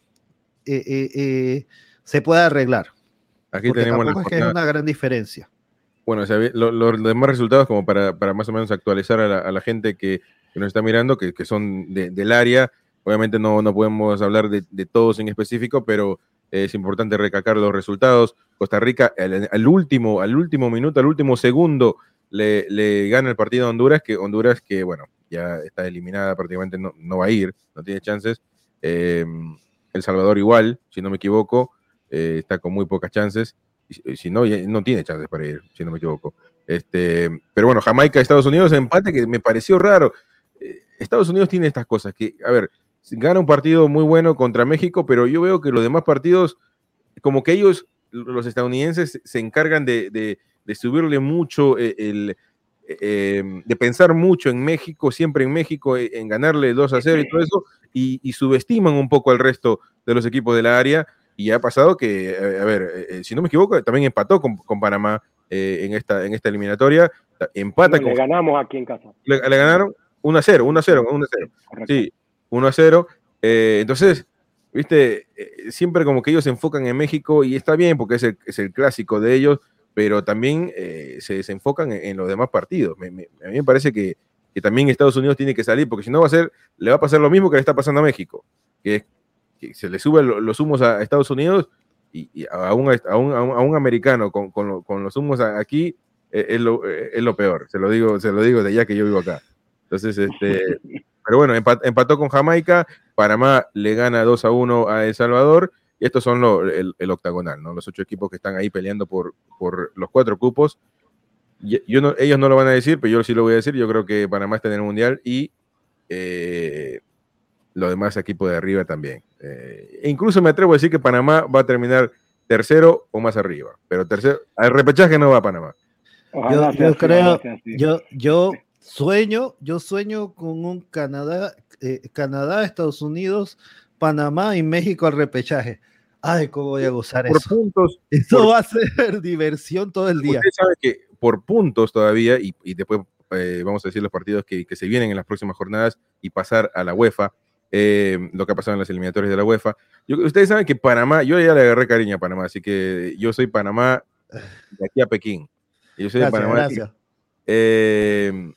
eh, eh, eh, se puede arreglar. Aquí tenemos la es, una gran diferencia. Bueno, los demás resultados, como para, más o menos actualizar a la, gente que, nos está mirando, que, que son del área, obviamente no, no podemos hablar de, todos en específico, pero es importante recalcar los resultados. Costa Rica al, último, al último minuto, al último segundo, le, le, gana el partido a Honduras, que Honduras, que bueno, ya está eliminada, prácticamente no, no va a ir, no tiene chances. Eh, el Salvador igual, si no me equivoco, eh, está con muy pocas chances. Si, no, no tiene chances para ir, si no me equivoco. Este, pero bueno, Jamaica, Estados Unidos, empate que me pareció raro. Eh, Estados Unidos tiene estas cosas que, a ver, gana un partido muy bueno contra México, pero yo veo que los demás partidos, como que ellos, los estadounidenses, se encargan de, de, subirle mucho eh, el, de pensar mucho en México, siempre en México, en ganarle 2 a 0 y todo eso, y, subestiman un poco al resto de los equipos de la área. Y ha pasado que, a ver, eh, eh, si no me equivoco, también empató con, Panamá eh, en, esta, en esta eliminatoria. Empata le ganamos aquí en casa. Le, ganaron 1 a 0, 1 a 0, 1 a 0. Sí, 1 a 0. entonces, viste, siempre como que ellos se enfocan en México y está bien porque es el, es el clásico de ellos, pero también se desenfocan en, los demás partidos. a mí me parece que, que también Estados Unidos tiene que salir, porque si no va a ser, le va a pasar lo mismo que le está pasando a México, que, que se le suben los humos a Estados Unidos y, a, un, a, un, a, un, americano con, con, con los humos aquí eh, es, lo, eh, es, lo, peor, se lo digo, se lo digo de ya que yo vivo acá. Entonces, este, pero bueno, empató con Jamaica, Panamá le gana 2 a 1 a El Salvador, y estos son el, el, octagonal, ¿no? Los ocho equipos que están ahí peleando por, por los cuatro cupos yo ellos no lo van a decir, pero yo sí lo voy a decir. Yo creo que Panamá está en el Mundial y eh, los demás equipos de arriba también. Eh, incluso me atrevo a decir que Panamá va a terminar tercero o más arriba, pero tercero, al repechaje no va a Panamá. Yo, creo, yo, yo sueño, yo sueño con un Canadá, eh, Canadá, Estados Unidos, Panamá y México al repechaje. Ay, cómo voy a gozar por eso. Puntos, eso va a ser diversión todo el día. Usted sabe que por puntos todavía, y, después eh, vamos a decir los partidos que, se vienen en las próximas jornadas y pasar a la UEFA, eh, lo que ha pasado en las eliminatorias de la UEFA. ustedes saben que Panamá, yo ya le agarré cariño a Panamá, así que yo soy Panamá de aquí a Pekín. Yo soy de Panamá. Eh,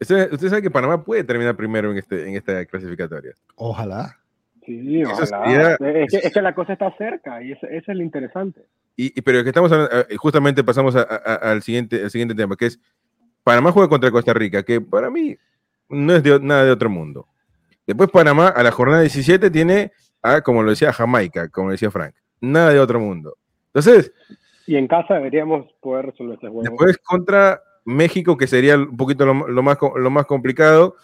ustedes saben que Panamá puede terminar primero en, este, en esta clasificatoria. Ojalá. Sí, ojalá. es, que, la cosa está cerca y eso, es lo interesante. Y, pero que estamos eh, justamente pasamos al, siguiente, al siguiente tema, que es Panamá juega contra Costa Rica, que para mí no es de, nada de otro mundo. Después Panamá a la jornada 17 tiene a, como lo decía, Jamaica, como decía Frank. Nada de otro mundo. Entonces... Y en casa deberíamos poder resolver este juego. Después contra México, que sería un poquito lo, más, lo más complicado,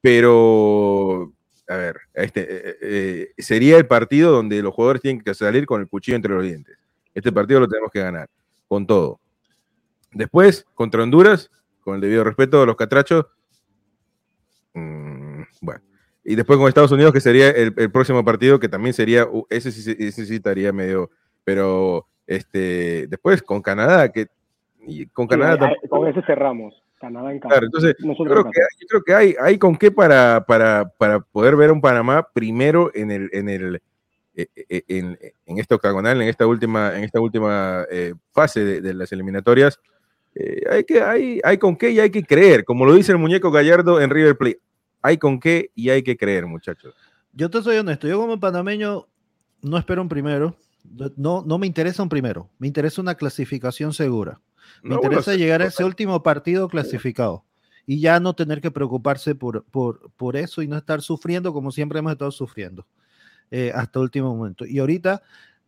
pero a ver, este, eh, eh, sería el partido donde los jugadores tienen que salir con el cuchillo entre los dientes. Este partido lo tenemos que ganar, con todo. Después, contra Honduras, con el debido respeto a los catrachos, mm, bueno. Y después con Estados Unidos, que sería el, próximo partido, que también sería, ese sí, ese estaría medio, pero este, después con Canadá, que con Canadá... con ese cerramos. Canadá en casa. Claro, entonces, yo creo, que, yo creo, que, hay, hay con qué para, para, para poder ver a un Panamá primero en el, en el eh, eh, en, en este octagonal, en esta última, en esta última eh, fase de, las eliminatorias. hay, que, hay, hay con qué y hay que creer, como lo dice el muñeco Gallardo en River Plate. Hay con qué y hay que creer, muchachos. Yo te soy honesto, yo como panameño no espero un primero, no, no me interesa un primero, me interesa una clasificación segura. Me interesa llegar a ese último partido clasificado y ya no tener que preocuparse por, por, por eso y no estar sufriendo como siempre hemos estado sufriendo eh, hasta el último momento. Y ahorita,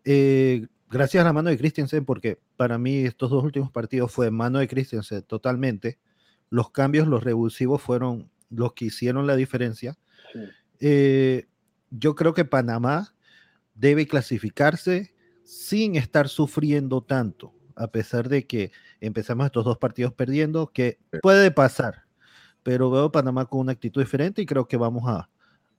eh, gracias a la mano de Christensen, porque para mí estos dos últimos partidos fue mano de Christensen totalmente, los cambios, los revulsivos fueron los que hicieron la diferencia. Eh, yo creo que Panamá debe clasificarse sin estar sufriendo tanto a pesar de que empezamos estos dos partidos perdiendo, que puede pasar, pero veo a Panamá con una actitud diferente y creo que vamos a,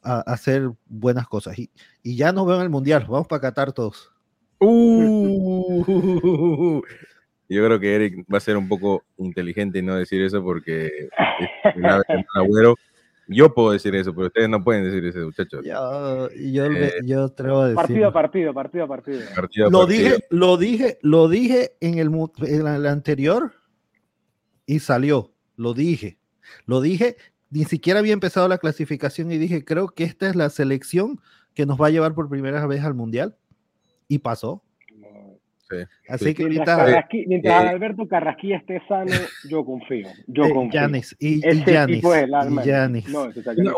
a, hacer buenas cosas. Y, y, ya nos veo en el Mundial. Vamos para Qatar todos. Uh, yo creo que Eric va a ser un poco inteligente y no decir eso porque agüero. Yo puedo decir eso, pero ustedes no pueden decir eso, muchachos. Yo, yo, eh, yo decir. Partido a partido, partido a partido. lo, Dije, lo dije, lo dije en el, en el anterior y salió. Lo dije. Lo dije, ni siquiera había empezado la clasificación y dije, creo que esta es la selección que nos va a llevar por primera vez al Mundial. Y pasó. Así que mientras, eh, Alberto Carrasquilla esté sano, yo confío. Yo eh, confío. y,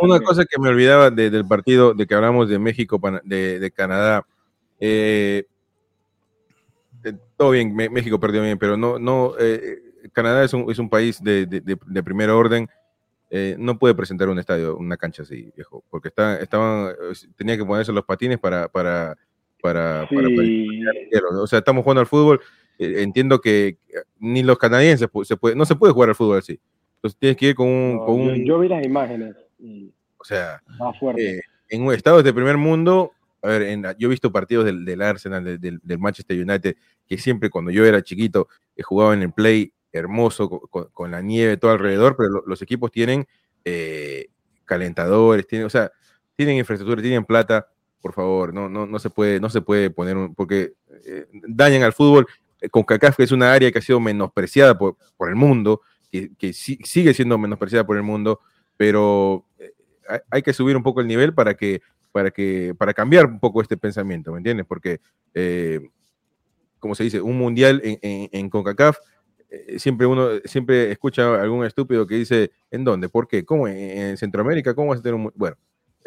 una, cosa que me olvidaba del partido de que hablamos de México, de, de Canadá. Eh, todo bien, México perdió bien, pero no, no, Canadá es un, es un país de, de, primer orden. no puede presentar un estadio, una cancha así, viejo, porque está, estaban, tenía que ponerse los patines para, para para, o sea, estamos jugando al fútbol. Eh, entiendo que ni los canadienses se puede, no se puede jugar al fútbol así. Entonces tienes que ir con un. yo, vi las imágenes. o sea, eh, en un estado de primer mundo, a ver, en, yo he visto partidos del, del Arsenal, del, del, Manchester United, que siempre cuando yo era chiquito eh, jugaba en el play hermoso, con, la nieve todo alrededor, pero los equipos tienen calentadores, tienen, o sea, tienen infraestructura, tienen plata por favor, no, no, no se puede, no se puede poner un, porque eh, dañan al fútbol. Eh, con CACAF, que es una área que ha sido menospreciada por, por el mundo, que, que sigue siendo menospreciada por el mundo, pero eh, hay que subir un poco el nivel para que, para que, para cambiar un poco este pensamiento, ¿me entiendes? Porque, como se dice, un mundial en, en, en CONCACAF, siempre uno, siempre escucha a algún estúpido que dice, ¿en dónde? ¿Por qué? ¿Cómo? ¿En, Centroamérica? ¿Cómo vas a tener un... Bueno,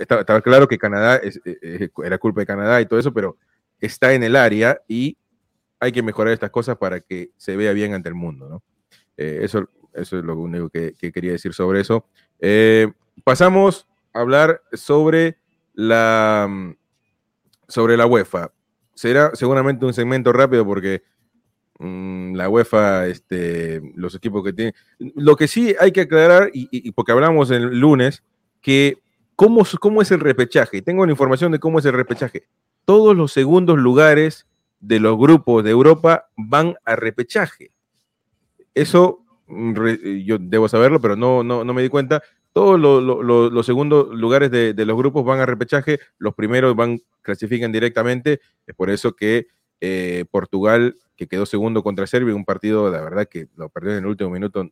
estaba, claro que Canadá eh, eh, era culpa de Canadá y todo eso, pero está en el área y hay que mejorar estas cosas para que se vea bien ante el mundo, ¿no? Eh, eso, eso es lo único que, quería decir sobre eso. pasamos a hablar sobre la, sobre la UEFA. Será seguramente un segmento rápido porque mm, la UEFA, este, los equipos que tienen... Lo que sí hay que aclarar, y porque hablamos el lunes, que ¿Cómo, es el repechaje? Tengo la información de cómo es el repechaje. Todos los segundos lugares de los grupos de Europa van a repechaje. Eso mm, yo debo saberlo, pero no, me di cuenta. Todos los segundos lugares de, los grupos van a repechaje, los primeros van, clasifican directamente. Es por eso que eh, Portugal, que quedó segundo contra Serbia, un partido, la verdad que lo perdió en el último minuto,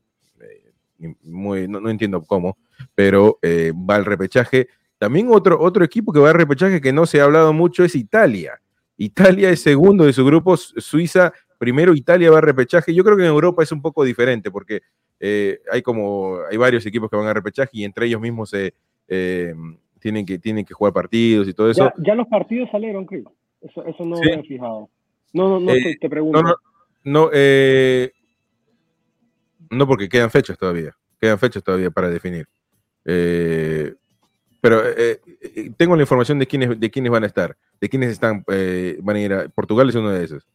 muy, no, entiendo cómo, pero eh, va al repechaje. También otro, otro equipo que va al repechaje que no se ha hablado mucho es Italia. Italia es segundo de su grupo, Suiza primero, Italia va al repechaje. Yo creo que en Europa es un poco diferente porque eh, hay como, hay varios equipos que van al repechaje y entre ellos mismos se, eh, tienen, que, tienen que jugar partidos y todo eso. Ya, los partidos salieron, creo. Eso, eso no me he fijado. No, no, no, te pregunto. No, no, eh, no, porque quedan fechas todavía. Quedan fechas todavía para definir. Eh, pero eh, eh, tengo la información de quiénes, de quiénes van a estar, de quiénes están, van a ir a. Portugal es uno de esos.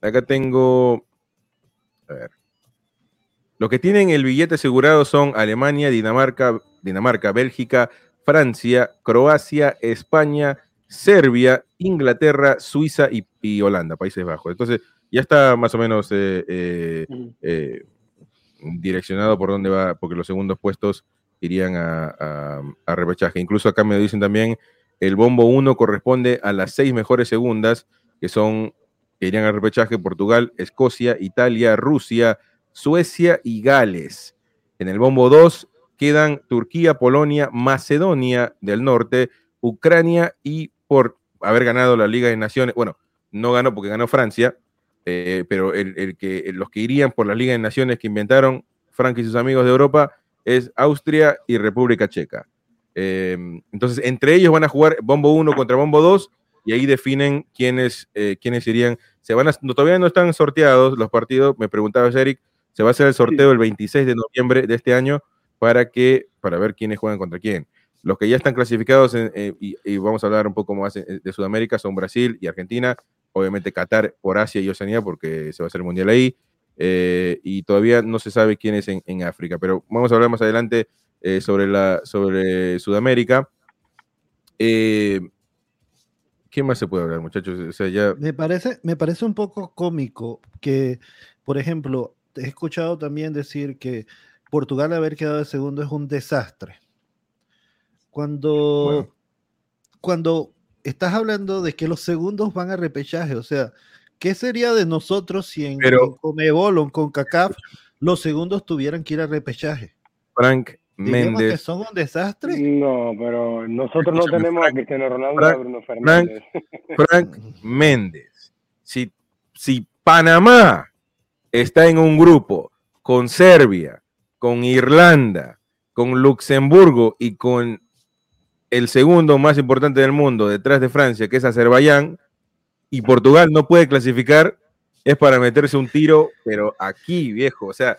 acá tengo. A ver. Los que tienen el billete asegurado son Alemania, Dinamarca, Dinamarca, Bélgica, Francia, Croacia, España, Serbia, Inglaterra, Suiza y, y Holanda, Países Bajos. Entonces, ya está más o menos eh, eh, eh, direccionado por dónde va, porque los segundos puestos irían a, repechaje. Incluso acá me dicen también, el bombo 1 corresponde a las seis mejores segundas, que son, que irían a repechaje, Portugal, Escocia, Italia, Rusia, Suecia y Gales. En el bombo 2 quedan Turquía, Polonia, Macedonia del Norte, Ucrania y por haber ganado la Liga de Naciones, bueno, no ganó porque ganó Francia, eh, pero el, que, los que irían por la Liga de Naciones que inventaron Frank y sus amigos de Europa es Austria y República Checa. Em, entonces, entre ellos van a jugar Bombo 1 contra Bombo 2 y ahí definen quiénes, eh, quiénes irían. Se van a, todavía no están sorteados los partidos, me preguntaba Eric, se va a hacer el sorteo el 26 de noviembre de este año para, que, para ver quiénes juegan contra quién. Los que ya están clasificados, eh, y, y, vamos a hablar un poco más de Sudamérica, son Brasil y Argentina, obviamente Qatar por Asia y Oceanía, porque se va a hacer el mundial ahí. Eh, y todavía no se sabe quién es en, África, pero vamos a hablar más adelante eh, sobre, la, sobre Sudamérica. Eh, ¿Qué más se puede hablar, muchachos? O sea, ya... me, parece, me parece un poco cómico que, por ejemplo, he escuchado también decir que Portugal haber quedado de segundo es un desastre. Cuando, cuando estás hablando de que los segundos van a repechaje, o sea, ¿qué sería de nosotros si en, Pero- Comebol o con CACAF los segundos tuvieran que ir a repechaje? Frank Diríamos que Méndez. son un desastre. No, pero nosotros no tenemos Frank, a Cristiano Ronaldo y Frank, a Bruno Fernández. Frank Méndez. Si, si Panamá está en un grupo con Serbia, con Irlanda, con Luxemburgo y con el segundo más importante del mundo detrás de Francia, que es Azerbaiyán, y Portugal no puede clasificar, es para meterse un tiro, pero aquí, viejo, o sea,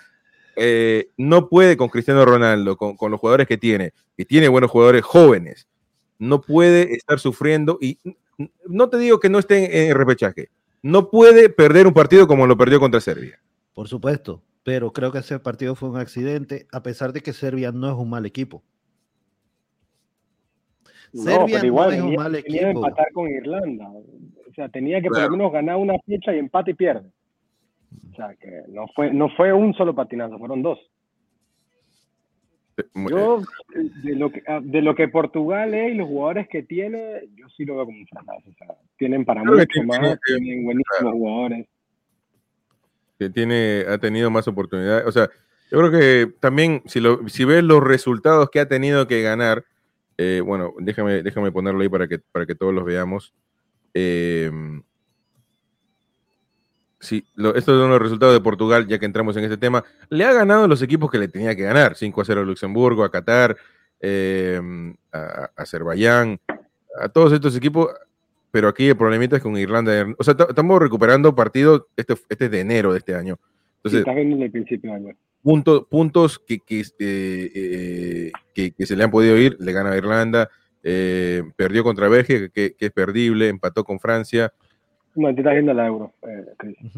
eh, no puede con Cristiano Ronaldo, con, con los jugadores que tiene, que tiene buenos jugadores jóvenes, no puede estar sufriendo y no te digo que no esté en repechaje, no puede perder un partido como lo perdió contra Serbia. Por supuesto, pero creo que ese partido fue un accidente, a pesar de que Serbia no es un mal equipo. No, Serbia pero igual no es un venía, mal venía de equipo. empatar con Irlanda. O sea, tenía que Claro. por lo menos ganar una fecha y empate y pierde. O sea, que no fue, no fue un solo patinazo, fueron dos. Mu- Yo, de lo que, ah, de lo que Portugal es y los jugadores que tiene, yo sí lo veo como un fracaso. O sea, tienen para Creo que mucho más, tiene- tienen buenísimos jugadores. que tiene, ha tenido más oportunidades. O sea, yo creo que también, si, lo, si ves los resultados que ha tenido que ganar, eh, bueno, déjame, déjame ponerlo ahí para que, para que todos los veamos. Eh, sí, lo- estos son los resultados de Portugal, ya que entramos en este tema. Le ha ganado los equipos que le tenía que ganar: 5 a 0 a Luxemburgo, a Qatar, eh, a, a Azerbaiyán, a todos estos equipos. Pero aquí el problemita es con Irlanda. O sea, ta- estamos recuperando partidos, este, este es de enero de este año. Sí, estás viendo desde el principio de año. Punto- puntos que, que, este, eh, que- que se le han podido ir, le gana a Irlanda, eh, perdió contra Bélgica, que, que es perdible, empató con Francia. No, tú estás viendo la euro, eh.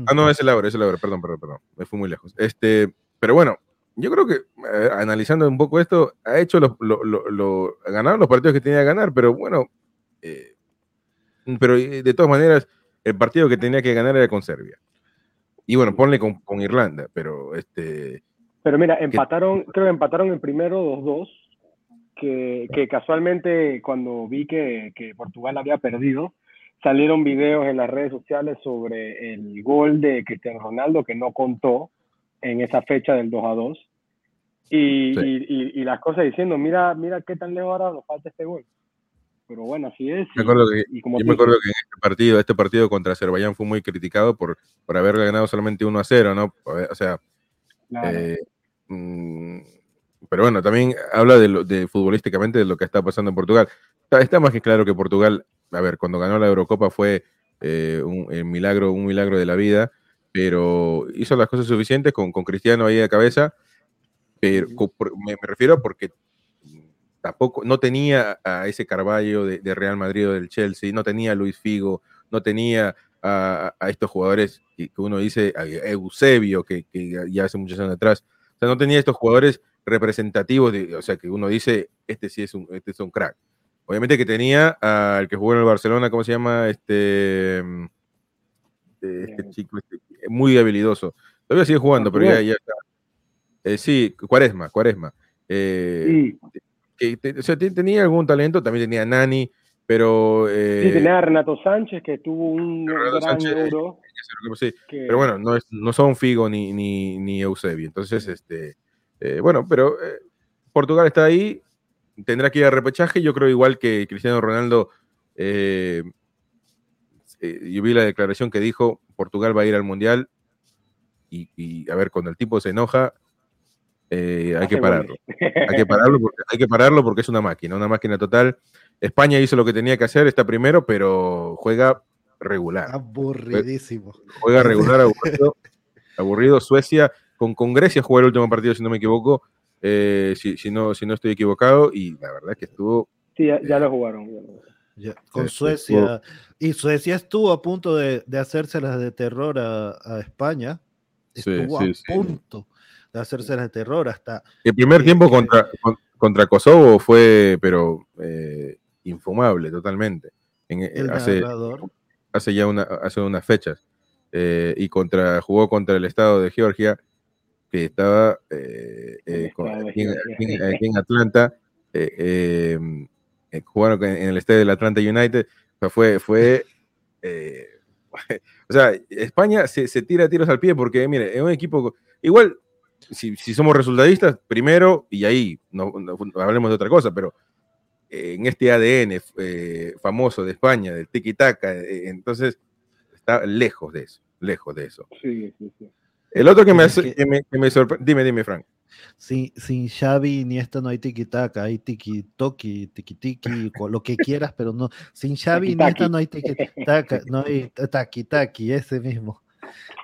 Ah, no, es el Laura, es el Laura, perdón, perdón, perdón, me fui muy lejos. Este, pero bueno, yo creo que eh, analizando un poco esto, ha hecho los, lo, lo- ganado los partidos que tenía que ganar, pero bueno, eh, pero de todas maneras, el partido que tenía que ganar era con Serbia. Y bueno, ponle con, con Irlanda, pero este, Pero mira, empataron, creo que empataron el primero 2-2, que, que casualmente cuando vi que, que Portugal había perdido, salieron videos en las redes sociales sobre el gol de Cristiano Ronaldo que no contó en esa fecha del 2-2. Y, Sí. y, y, y las cosas diciendo, mira, mira qué tan lejos ahora nos falta este gol. Pero bueno, así es. me y- acuerdo que, y como yo me acuerdo que en este partido, este partido contra Azerbaiyán fue muy criticado por, por haberle ganado solamente 1 a 0, ¿no? O sea, claro, Eh, pero bueno, también habla de, lo, de futbolísticamente de lo que está pasando en Portugal. Está, está más que claro que Portugal, a ver, cuando ganó la Eurocopa fue eh, un el milagro, un milagro de la vida, pero hizo las cosas suficientes con, con Cristiano ahí de cabeza. Pero me, me refiero porque tampoco no tenía a ese Carballo de, de Real Madrid o del Chelsea, no tenía a Luis Figo, no tenía a, a estos jugadores que, que uno dice, a Eusebio, que, que ya hace muchos años atrás. O sea, no tenía estos jugadores representativos, de, o sea, que uno dice, este sí es un, este es un crack. Obviamente que tenía al que jugó en el Barcelona, ¿cómo se llama? Este, mm, este chico, este, muy habilidoso. Todavía sigue jugando, pero ya, está. Eh, sí, Cuaresma, Cuaresma. Eh, sí, que te- o sea, te- tenía algún talento, también tenía Nani, pero... eh, sí, tenía a Renato Sánchez que tuvo un Renato gran Sánchez, euro. sí, que- pero bueno, no, es, no son Figo ni, ni, ni Eusebio. Entonces, este, eh, bueno, pero eh, Portugal está ahí, tendrá que ir a repechaje. Yo creo igual que Cristiano Ronaldo, eh, yo vi la declaración que dijo, Portugal va a ir al Mundial y, y, a ver, cuando el tipo se enoja, eh, hay que pararlo. Hay que pararlo porque hay que pararlo porque es una máquina, una máquina total. España hizo lo que tenía que hacer, está primero, pero juega regular. Aburridísimo. Juega regular, aburrido. aburrido. Suecia, con, con Grecia jugó el último partido, si no me equivoco. eh, si, si, no, si no estoy equivocado, y la verdad es que estuvo. Sí, ya, ya lo jugaron. ya lo jugaron. Ya, con Suecia. Y Suecia estuvo a punto de, de hacérselas de terror a, a España. Estuvo sí, a sí. punto de hacérselas de terror hasta El primer tiempo contra, con- contra Kosovo fue, pero eh, infumable totalmente. En, eh, hace, hace ya una, hace unas fechas. Eh, y contra, jugó contra el estado de Georgia, que estaba aquí, en, Atlanta, jugaron en el estadio del Atlanta United. O sea, fue, fue o sea, España se, se, tira tiros al pie porque, mire, es un equipo, igual si, somos resultadistas, primero, y ahí no, hablemos de otra cosa, pero eh, en este ADN eh, famoso de España, del tiki-taka, eh, entonces está lejos de eso, lejos de eso. Sí, sí, sí. El otro que me, me, sorprende, dime, dime, Frank. Sin, sin Xavi ni esto no hay tiki-taka, hay tiki-toki, tiki-tiki, lo que quieras, pero no. Sin Xavi ni esto no hay tiki-taka, no hay taki-taki, ese mismo.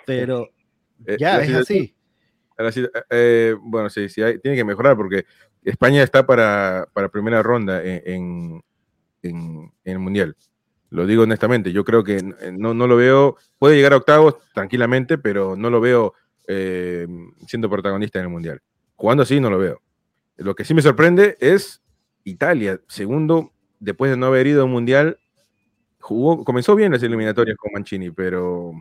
Pero ya, es así. Eh, eh, bueno, sí, sí, tiene que mejorar porque España está para, para primera ronda en, en, el Mundial. Lo digo honestamente, yo creo que eh, no, no, lo veo, puede llegar a octavos tranquilamente, pero no lo veo siendo protagonista en el Mundial. Jugando así, no lo veo. Lo que sí me sorprende es Italia, segundo, después de no haber ido a un Mundial, jugó, comenzó bien las eliminatorias con Mancini, pero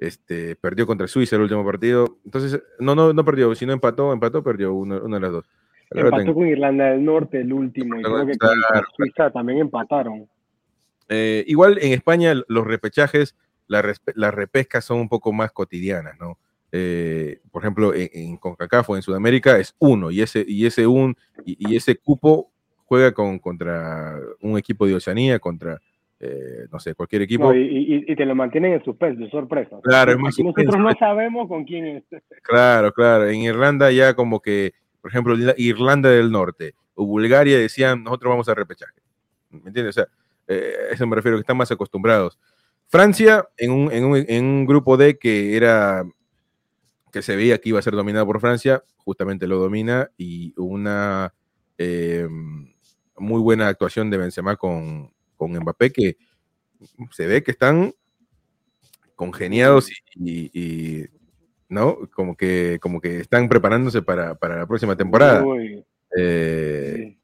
este, perdió contra Suiza el último partido. Entonces, no, no, no perdió, sino empató, empató, perdió una de las dos. empató con Irlanda del Norte el último, y creo que con Suiza también empataron. Eh, igual en España los repechajes, las repescas son un poco más cotidianas, ¿no? Eh, por ejemplo, en, CONCACAF o en Sudamérica es uno, y ese, y ese un, y, ese cupo juega con, contra un equipo de Oceanía, contra eh, no sé, cualquier equipo. y, te lo mantienen en suspenso, sorpresa. Claro, es más Nosotros no sabemos con quién es. Claro, claro. En Irlanda ya como que, por ejemplo, Irlanda del Norte o Bulgaria decían, nosotros vamos a repechaje. ¿Me entiendes? O sea, eh, eso me refiero, que están más acostumbrados. Francia, en un, en, un, en un grupo D que era que se veía que iba a ser dominado por Francia, justamente lo domina y una eh, muy buena actuación de Benzema con, con Mbappé que se ve que están congeniados y, ¿no? Como que, como que están preparándose para, la próxima temporada. Eh,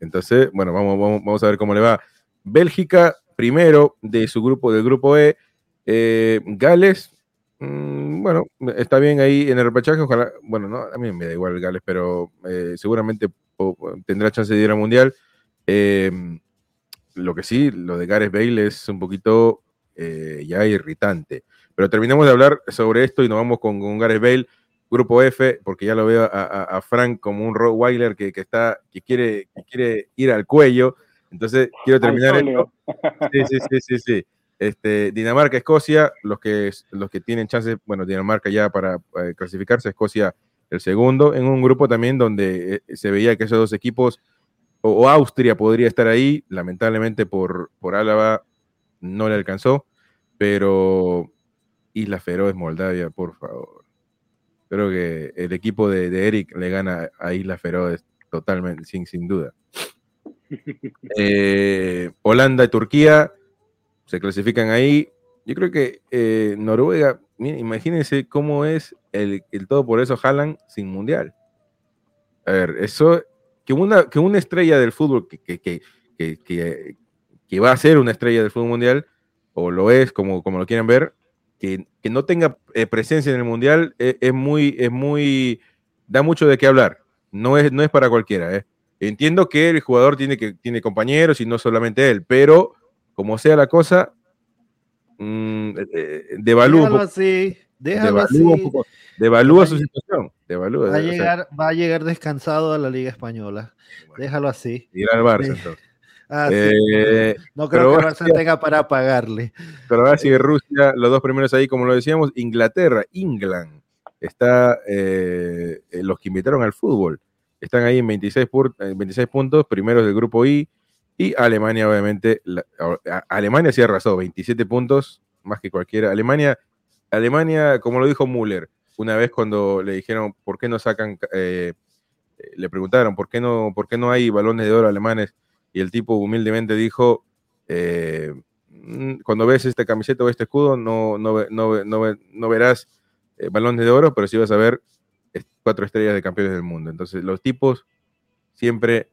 entonces, bueno, vamos, vamos, a ver cómo le va. Bélgica, primero de su grupo, del grupo E. Eh, Gales, mm, bueno, está bien ahí en el repechaje, ojalá, bueno, no, a mí me da igual Gales, pero eh, seguramente tendrá chance de ir al Mundial. Lo que sí, lo de Gareth Bale es un poquito eh, ya irritante. Pero terminamos de hablar sobre esto y nos vamos con, con Gareth Bale, grupo F, porque ya lo veo a, Frank como un Rottweiler que, que, está, que quiere, quiere ir al cuello. Entonces, quiero terminar esto. Sí, sí, sí, sí, sí. Este, Dinamarca, Escocia, los que, los que tienen chances, bueno, Dinamarca ya para eh, clasificarse, Escocia el segundo, en un grupo también donde eh, se veía que esos dos equipos o, Austria podría estar ahí, lamentablemente por, por Álava no le alcanzó, pero Isla Feroz, Moldavia, por favor. Creo que el equipo de, Eric le gana a Isla Feroz totalmente, sin, sin duda. Eh, Holanda y Turquía se clasifican ahí. Yo creo que eh, Noruega, imagínense cómo es el, el todo por eso jalan sin mundial. A ver, eso que una, que una estrella del fútbol que, que, que, que, va a ser una estrella del fútbol mundial, o lo es, como, como lo quieran ver, que, no tenga eh, presencia en el mundial es, es, muy, es muy, da mucho de qué hablar. No es, no es para cualquiera. ¿eh? Entiendo que el jugador tiene, que, tiene compañeros y no solamente él, pero como sea la cosa, mmm, devalúa. su situación. va, a llegar, va a llegar descansado a la Liga Española. Déjalo así. Ir al Barça, entonces. Ah, eh, no creo que Barça tenga para pagarle. Pero ahora sigue Rusia, los dos primeros ahí, como lo decíamos, Inglaterra, England, está eh, eh, los que invitaron al fútbol. Están ahí en 26, 26 puntos, primeros del grupo I, y Alemania, obviamente, Alemania sí arrasó, 27 puntos, más que cualquiera. Alemania, Alemania, como lo dijo Müller, una vez cuando le dijeron por qué no sacan, eh, le preguntaron por qué no, por qué no hay balones de oro alemanes y el tipo humildemente dijo, eh, mm, cuando ves este camiseta o este escudo no, no, no, no verás eh, balones de oro, pero sí vas a ver cuatro estrellas de campeones del mundo. Entonces los tipos siempre,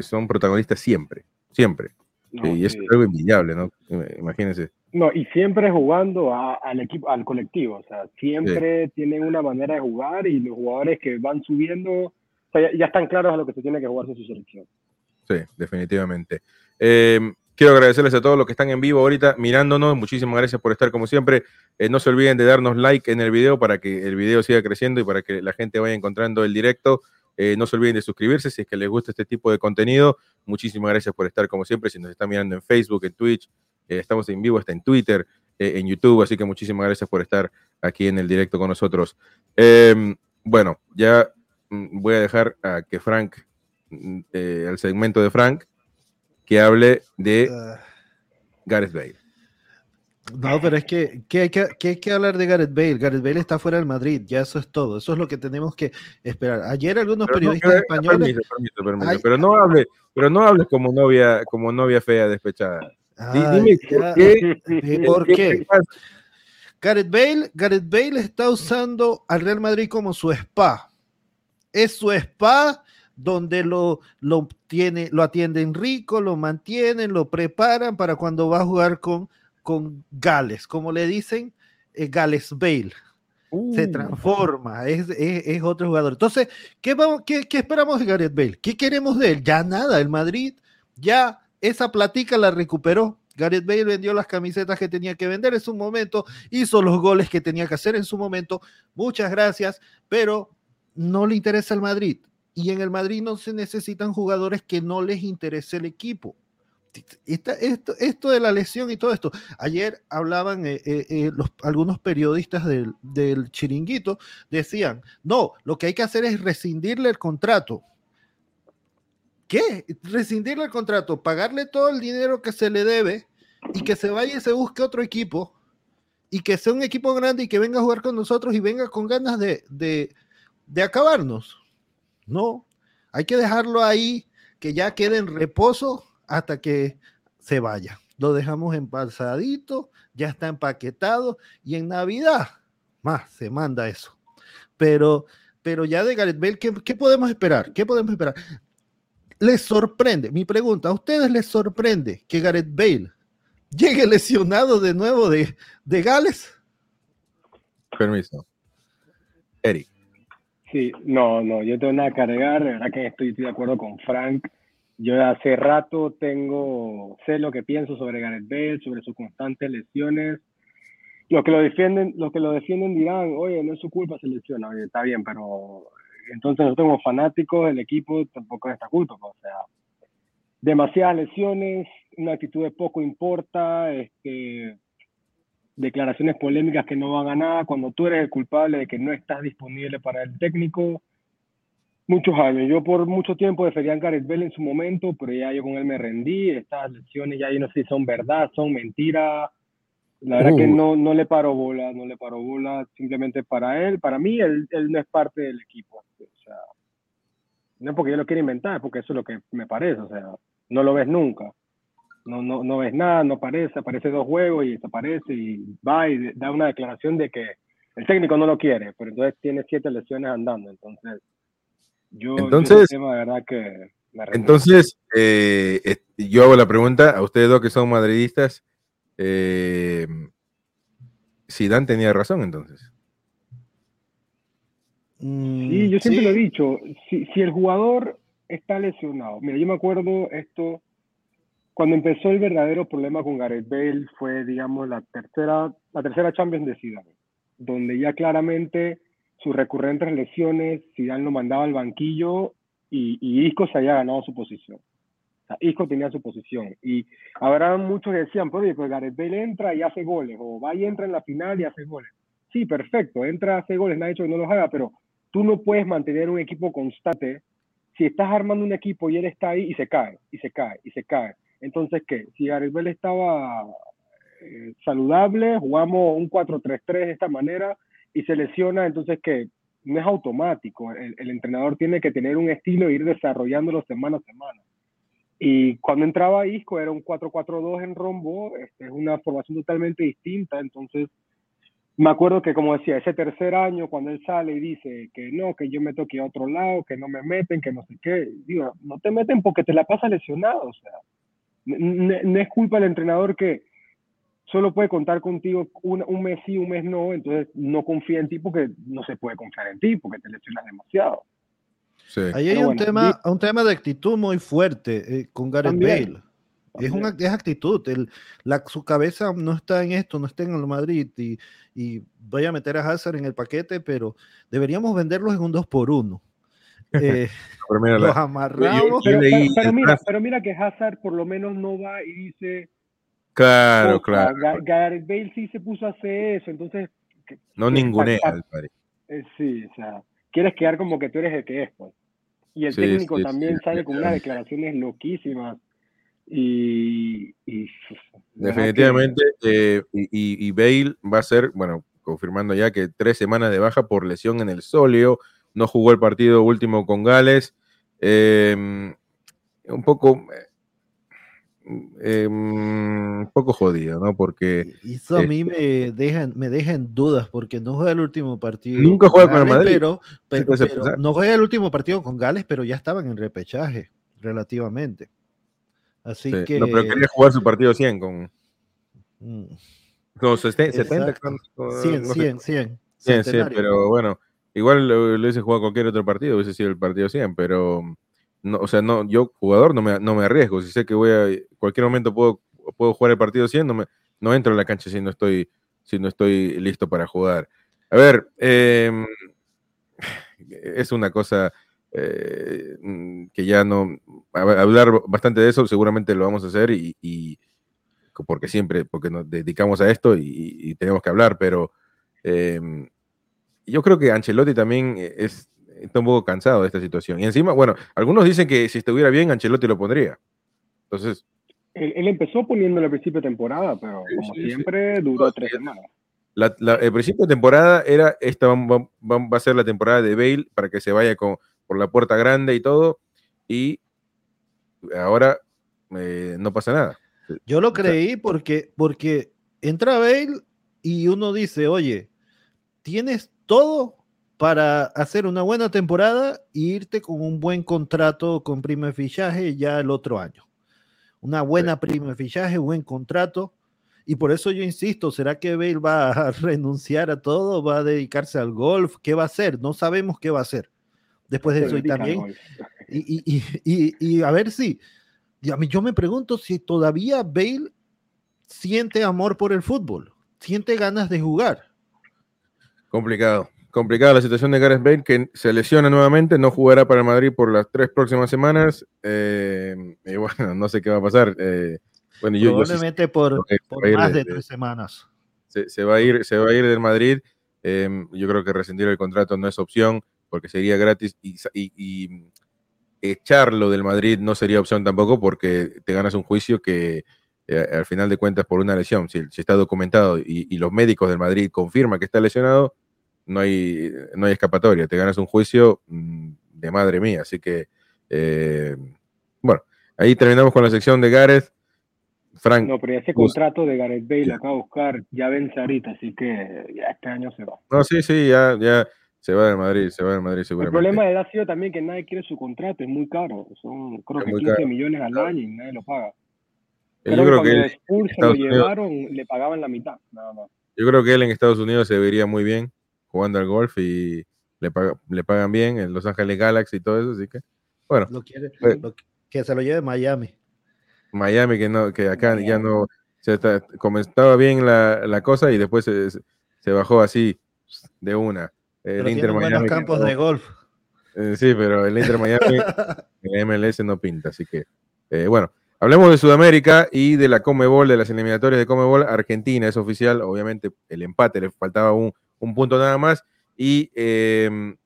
son protagonistas siempre, siempre. Y es algo envidiable, ¿no? Imagínense. No, y siempre jugando al equipo, al colectivo, o sea, siempre tienen una manera de jugar y los jugadores que van subiendo, ya, están claros a lo que se tiene que jugar en su selección. Sí, definitivamente. Em, quiero agradecerles a todos los que están en vivo ahorita mirándonos. Muchísimas gracias por estar como siempre. Eh, no se olviden de darnos like en el video para que el video siga creciendo y para que la gente vaya encontrando el directo. Eh, no se olviden de suscribirse si es que les gusta este tipo de contenido. Muchísimas gracias por estar como siempre. Si nos están mirando en Facebook, en Twitch, eh, estamos en vivo, está en Twitter, en YouTube. Así que muchísimas gracias por estar aquí en el directo con nosotros. Em, bueno, ya mm, voy a dejar a que Frank Mm, eh, el segmento de Frank que hable de ah. Gareth Bale. No, pero es que, hay que, hay que hablar de Gareth Bale. Gareth Bale está fuera del Madrid, ya eso es todo. Eso es lo que tenemos que esperar. Ayer algunos periodistas españoles. pero no hable, pero no hable como novia, como novia fea despechada. dime ¿por qué? Gareth Bale, Gareth Bale está usando al Real Madrid como su spa. Es su spa donde lo, lo, tiene, lo atienden rico, lo mantienen, lo preparan para cuando va a jugar con, con Gales, como le dicen, eh, Gales Bale. Se uh. transforma, es, es, otro jugador. Entonces, ¿qué, vamos, qué, ¿qué esperamos de Gareth Bale? ¿Qué queremos de él? Ya nada, el Madrid ya esa platica la recuperó. Gareth Bale vendió las camisetas que tenía que vender en su momento, hizo los goles que tenía que hacer en su momento. Muchas gracias, pero no le interesa el Madrid. Y en el Madrid no se necesitan jugadores que no les interese el equipo. Esto, esto, de la lesión y todo esto. Ayer hablaban eh, eh, eh, algunos periodistas del, chiringuito, decían, no, lo que hay que hacer es rescindirle el contrato. ¿Qué? Rescindirle el contrato, pagarle todo el dinero que se le debe y que se vaya y se busque otro equipo y que sea un equipo grande y que venga a jugar con nosotros y venga con ganas de, de, de acabarnos. No, hay que dejarlo ahí, que ya quede en reposo hasta que se vaya. Lo dejamos empalzadito, ya está empaquetado y en Navidad más se manda eso. Pero, pero ya de Gareth Bale, ¿qué, podemos esperar? ¿Qué podemos esperar? ¿Les sorprende? Mi pregunta, ¿a ustedes les sorprende que Gareth Bale llegue lesionado de nuevo de, de Gales? Permiso. Eric. Sí, no, no, yo tengo nada que cargar, de verdad que estoy, de acuerdo con Frank. Yo hace rato tengo, sé lo que pienso sobre Gareth Bale, sobre sus constantes lesiones. Los que lo defienden, los que lo defienden dirán, oye, no es su culpa, se lesiona, oye, está bien, pero entonces nosotros como fanáticos del equipo tampoco es esta culpa, o sea, demasiadas lesiones, una actitud de poco importa, este, declaraciones polémicas que no van a nada, cuando tú eres el culpable de que no estás disponible para el técnico. Muchos años. Yo por mucho tiempo defendía a Gareth Bell en su momento, pero ya yo con él me rendí. Estas lesiones ya yo no sé si son verdad, son mentira. La verdad que uh. no, no le paro bola, no le paro bola. Simplemente para él, para mí, él, él no es parte del equipo. O sea, no es porque yo lo quiera inventar, porque eso es lo que me parece. O sea, no lo ves nunca no, no, no ves nada, no aparece, aparece dos juegos y desaparece y va y da una declaración de que el técnico no lo quiere, pero entonces tiene siete lesiones andando, entonces yo, entonces, verdad que entonces eh, yo hago la pregunta a ustedes dos que son madridistas, eh, si Dan tenía razón entonces. Sí, yo siempre lo he dicho, si, si el jugador está lesionado, mira, yo me acuerdo esto cuando empezó el verdadero problema con Gareth Bale fue, digamos, la tercera, la tercera Champions de Zidane, donde ya claramente sus recurrentes lesiones, Zidane lo mandaba al banquillo y, y Isco se había ganado su posición. Isco tenía su posición. Y habrá muchos que decían, pues, pues Gareth Bale entra y hace goles, o va y entra en la final y hace goles. Sí, perfecto, entra, hace goles, nadie ha dicho que no los haga, pero tú no puedes mantener un equipo constante si estás armando un equipo y él está ahí y se cae, y se cae, y se cae. Entonces, ¿qué? Si Garibel estaba eh, saludable, jugamos un 4-3-3 de esta manera y se lesiona, entonces, ¿qué? No es automático. El, entrenador tiene que tener un estilo e ir desarrollándolo semana a semana. Y cuando entraba Isco era un 4-4-2 en rombo, este, es una formación totalmente distinta, entonces me acuerdo que como decía, ese tercer año cuando él sale y dice que no, que yo me toque a otro lado, que no me meten, que no sé qué, digo, no te meten porque te la pasas lesionado, o sea, no es culpa del entrenador que solo puede contar contigo un, un, mes sí, un mes no, entonces no confía en ti porque no se puede confiar en ti porque te lesionas demasiado. Sí. Ahí hay un, tema, un tema de actitud muy fuerte eh, con Gareth Bale. Es, una, es actitud, el, la, su cabeza no está en esto, no está en el Madrid y, y voy a meter a Hazard en el paquete, pero deberíamos venderlos en un 2 por 1 eh, los amarramos. Pero, pero, mira, pero mira que Hazard por lo menos no va y dice. Claro, claro. Gareth Bale sí se puso a hacer eso, entonces. No ningune eh, sí, o sea, quieres quedar como que tú eres el que es, pues. Y el técnico también sale con unas declaraciones loquísimas. Y, definitivamente eh, y, y, Bale va a ser, bueno, confirmando ya que tres semanas de baja por lesión en el solio, no jugó el partido último con Gales. Em, un poco. Em, un poco jodido, ¿no? Porque. Eso a mí me deja, me deja en dudas, porque no juega el último partido. Nunca juega con el Madrid. Pero, no juega el último partido con Gales, pero ya estaban en repechaje, relativamente. Así que. No, pero quería jugar su partido 100 con. Mm. No, 70, 100, 100, 100. 100, 100, pero bueno, Igual lo, hubiese jugado cualquier otro partido, hubiese sido el partido 100, pero no, o sea, no, yo jugador no me, no me arriesgo. Si sé que voy a cualquier momento puedo, puedo jugar el partido 100, no, no entro en la cancha si no estoy, si no estoy listo para jugar. A ver, em, es una cosa eh, que ya no. hablar bastante de eso, seguramente lo vamos a hacer y, porque siempre, porque nos dedicamos a esto y, tenemos que hablar, pero. Eh, yo creo que Ancelotti también es, está un poco cansado de esta situación. Y encima, bueno, algunos dicen que si estuviera bien, Ancelotti lo pondría. Entonces. Él, empezó poniéndolo al principio de temporada, pero como siempre duró tres semanas. el principio de temporada era, esta va, a ser la temporada de Bale para que se vaya con, por la puerta grande y todo, y ahora eh, no pasa nada. Yo lo creí porque, porque entra Bale y uno dice, oye, tienes todo para hacer una buena temporada e irte con un buen contrato con prima de fichaje ya el otro año. Una buena prima de fichaje, buen contrato. Y por eso yo insisto, ¿será que Bale va a renunciar a todo? ¿Va a dedicarse al golf? ¿Qué va a hacer? No sabemos qué va a hacer. Después de eso y también. Y, y, a ver si, a mí yo me pregunto si todavía Bale siente amor por el fútbol, siente ganas de jugar. Complicado. Complicada la situación de Gareth Bale, que se lesiona nuevamente, no jugará para el Madrid por las tres próximas semanas. Eh, y bueno, no sé qué va a pasar. Eh, bueno, Probablemente por, más de, tres semanas. Se, va a ir, se va a ir del Madrid. Em, yo creo que rescindir el contrato no es opción porque sería gratis y, echarlo del Madrid no sería opción tampoco porque te ganas un juicio que eh, al final de cuentas por una lesión, si, si está documentado y, y, los médicos del Madrid confirman que está lesionado, no hay, no hay escapatoria, te ganas un juicio mm, de madre mía. Así que, eh, bueno, ahí terminamos con la sección de Gareth. Frank. No, pero ese contrato de Gareth Bale acá a buscar ya vence ahorita, así que ya este año se va. No, sí, sí, ya, ya se va de Madrid, se va de Madrid seguramente. El problema de él ha sido también que nadie quiere su contrato, es muy caro, son creo que 15 millones al año y nadie lo paga. Yo creo que él, lo llevaron, le pagaban la mitad, nada más. Yo creo que él en Estados Unidos se vería muy bien jugando al golf y le, le pagan bien en Los Ángeles Galaxy y todo eso, así que, bueno. Pues que se lo lleve Miami. Miami, que no, que acá ya no, se está, comenzaba bien la, la, cosa y después se, se, bajó así de una. El Inter Miami. campos de golf. Eh, sí, pero el Inter Miami, el MLS no pinta, así que, eh, bueno. Hablemos de Sudamérica y de la Comebol, de las eliminatorias de Comebol. Argentina es oficial, obviamente el empate, le faltaba un, un punto nada más, y em,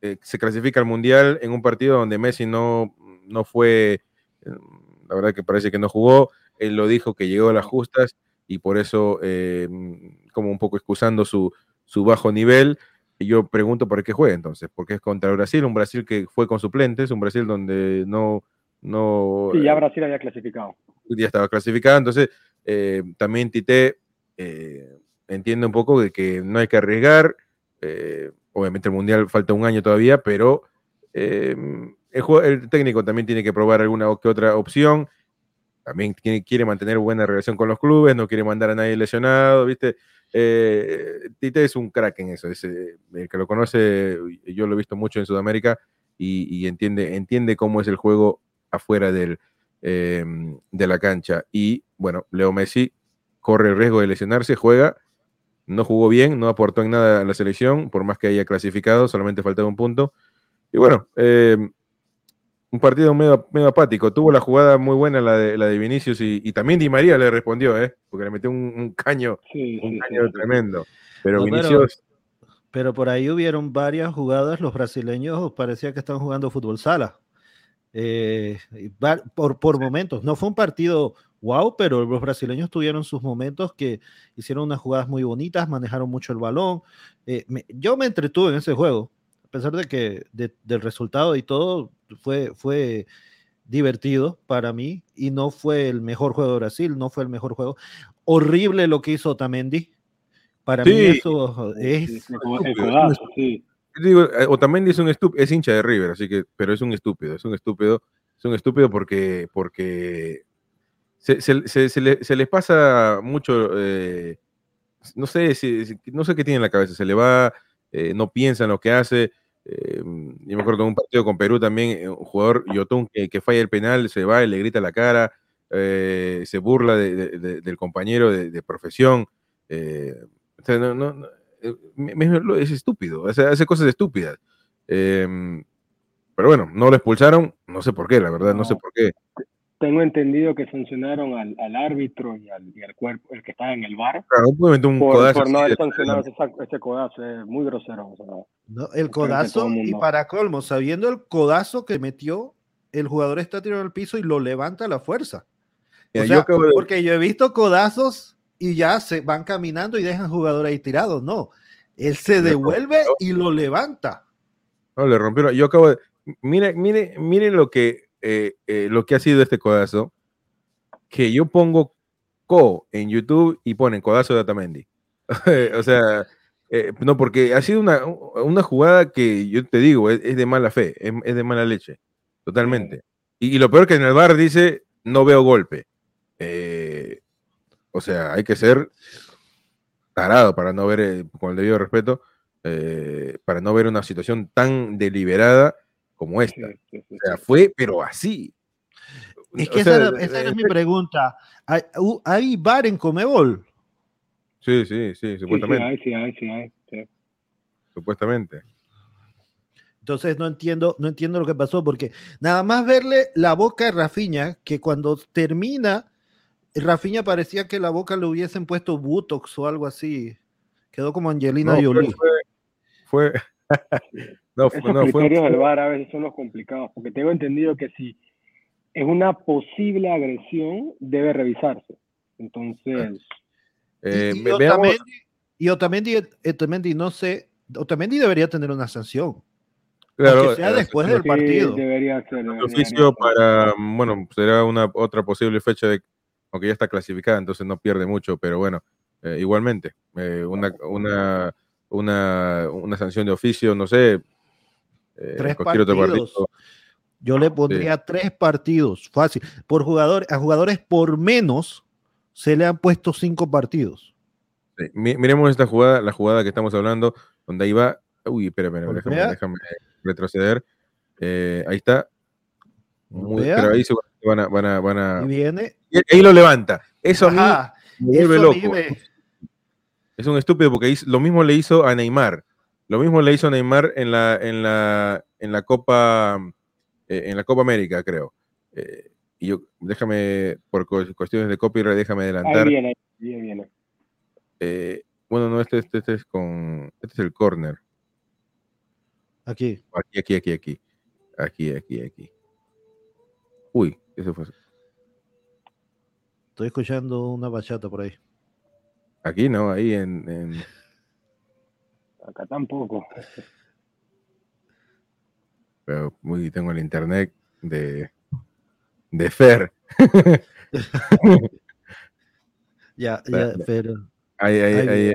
eh, se clasifica al Mundial en un partido donde Messi no, no fue, em, la verdad que parece que no jugó, él lo dijo que llegó a las justas y por eso, em, como un poco excusando su, su bajo nivel, yo pregunto por qué juega entonces, porque es contra Brasil, un Brasil que fue con suplentes, un Brasil donde no... no y ya Brasil había clasificado. Ya estaba clasificado, entonces eh, también Tite eh, entiende un poco de que no hay que arriesgar. eh, obviamente el Mundial falta un año todavía, pero eh, el, técnico también tiene que probar alguna que otra opción. También quiere, mantener buena relación con los clubes, no quiere mandar a nadie lesionado, ¿viste? Eh, Tite es un crack en eso. es, el que lo conoce, yo lo he visto mucho en Sudamérica y, entiende, entiende cómo es el juego afuera de la cancha. Y bueno, Leo Messi corre el riesgo de lesionarse, juega, no jugó bien, no aportó en nada a la selección, por más que haya clasificado, solamente faltaba un punto. Y bueno, eh, un partido medio, medio apático. Tuvo la jugada muy buena, la de, la de Vinicius, y, y también Di María le respondió, ¿eh? porque le metió un, un caño, Sí, un sí, caño sí. tremendo. Pero No, Vinicius, Pero por ahí hubieron varias jugadas, los brasileños parecía que estaban jugando fútbol sala. Eh, por, por momentos. No fue un partido wow, pero los brasileños tuvieron sus momentos que hicieron unas jugadas muy bonitas, manejaron mucho el balón. Eh, me- yo me entretuve en ese juego, a pesar de que de- del resultado y todo fue, fue divertido para mí y no fue el mejor juego de Brasil, no fue el mejor juego. Horrible lo que hizo Otamendi. Para mí Sí. eso Sí, es sí. digo, eh, Otamendi es un estúpido, es hincha de River, así que, pero es un estúpido, es un estúpido, es un estúpido porque, porque se, se- se- se le- se les pasa mucho, eh, no sé, si, no sé qué tiene en la cabeza, se le va, eh, no piensa en lo que hace. eh, yo me acuerdo de un partido con Perú también, un jugador Yotun que, que falla el penal, se va y le grita a la cara, se burla de- de- de- del compañero de, profesión. o sea, no, no- es estúpido, hace cosas estúpidas. Pero bueno, no lo expulsaron, no sé por qué, la verdad, no, sé por qué. Tengo entendido que sancionaron al, al árbitro y al, y al cuerpo, el que estaba en el bar, Claro, un por, codazo por no haber sancionado ese, ese codazo. Es muy grosero. o sea, ¿no? El codazo, el y para colmo, sabiendo el codazo que metió, el jugador está tirado al piso y lo levanta a la fuerza. Mira, O yo sea, acabo de- Porque yo he visto codazos y ya se van caminando y dejan jugador ahí tirado. No, él se devuelve rompió. y lo levanta. No, le rompieron. Yo acabo de. Mire, mire, mire lo que, eh, eh, lo que ha sido este codazo. Que yo pongo co en YouTube y ponen codazo de Atamendi. o sea, eh, no, porque ha sido una, una jugada que yo te digo, es, es de mala fe, es, es de mala leche. Totalmente. Y, y lo peor que en el bar dice, no veo golpe. Eh, o sea, hay que ser tarado para no ver, eh, con el debido respeto, eh, para no ver una situación tan deliberada como esta. sí, sí, sí, O sea, fue, pero así. Es O que sea, esa, era, esa era mi pregunta. ¿Hay, u- ¿Hay bar en Comebol? Sí, sí, sí, Sí, sí, supuestamente. sí, hay, sí, hay, sí. supuestamente. Entonces no entiendo, no entiendo lo que pasó, porque nada más verle la boca a Rafiña, que cuando termina, Rafiña parecía que la boca le hubiesen puesto Botox o algo así. Quedó como Angelina No, fue- Jolie. Fue. No, fue, Esos no, fue- criterios del VAR a veces son los complicados, porque tengo entendido que si es una posible agresión, debe revisarse. Entonces, eh, y, y Otamendi, y Otamendi- Otamendi, no sé, Otamendi debería tener una sanción. claro, sea eh, después del partido. debería ser. de debería oficio ser. para, bueno, será una otra posible fecha de, aunque ya está clasificada, entonces no pierde mucho, pero bueno, eh, igualmente, eh, una, una, una, una sanción de oficio, no sé, eh, Tres partidos. partido. Yo le pondría tres partidos, fácil. Por jugador, a jugadores por menos se le han puesto cinco partidos. Sí, Miremos esta jugada, la jugada que estamos hablando, donde ahí va. Uy, espera, espera, déjame, Golpea. déjame retroceder. Eh, ahí está. Muy- Golpea. pero ahí van a, van a, van a- Y viene. y ahí lo levanta. Eso a mí Ajá, me vuelve loco. Es un estúpido porque lo mismo le hizo a Neymar. Lo mismo le hizo Neymar en la, en la, en la Copa, eh, en la Copa América, creo. Eh, y yo, déjame, por cu- cuestiones de copyright, déjame Ahí adelantar. viene, ahí viene. Eh, bueno, no, este, este, este es con, este es el corner. Aquí. Aquí, aquí, aquí, aquí. Aquí, aquí, aquí. Uy, eso fue. Estoy escuchando una bachata por ahí. Aquí no, ahí en. en- Acá tampoco. pero muy, tengo el internet de. De Fer. Ya, ya, pero. Ahí, ahí, Ahí.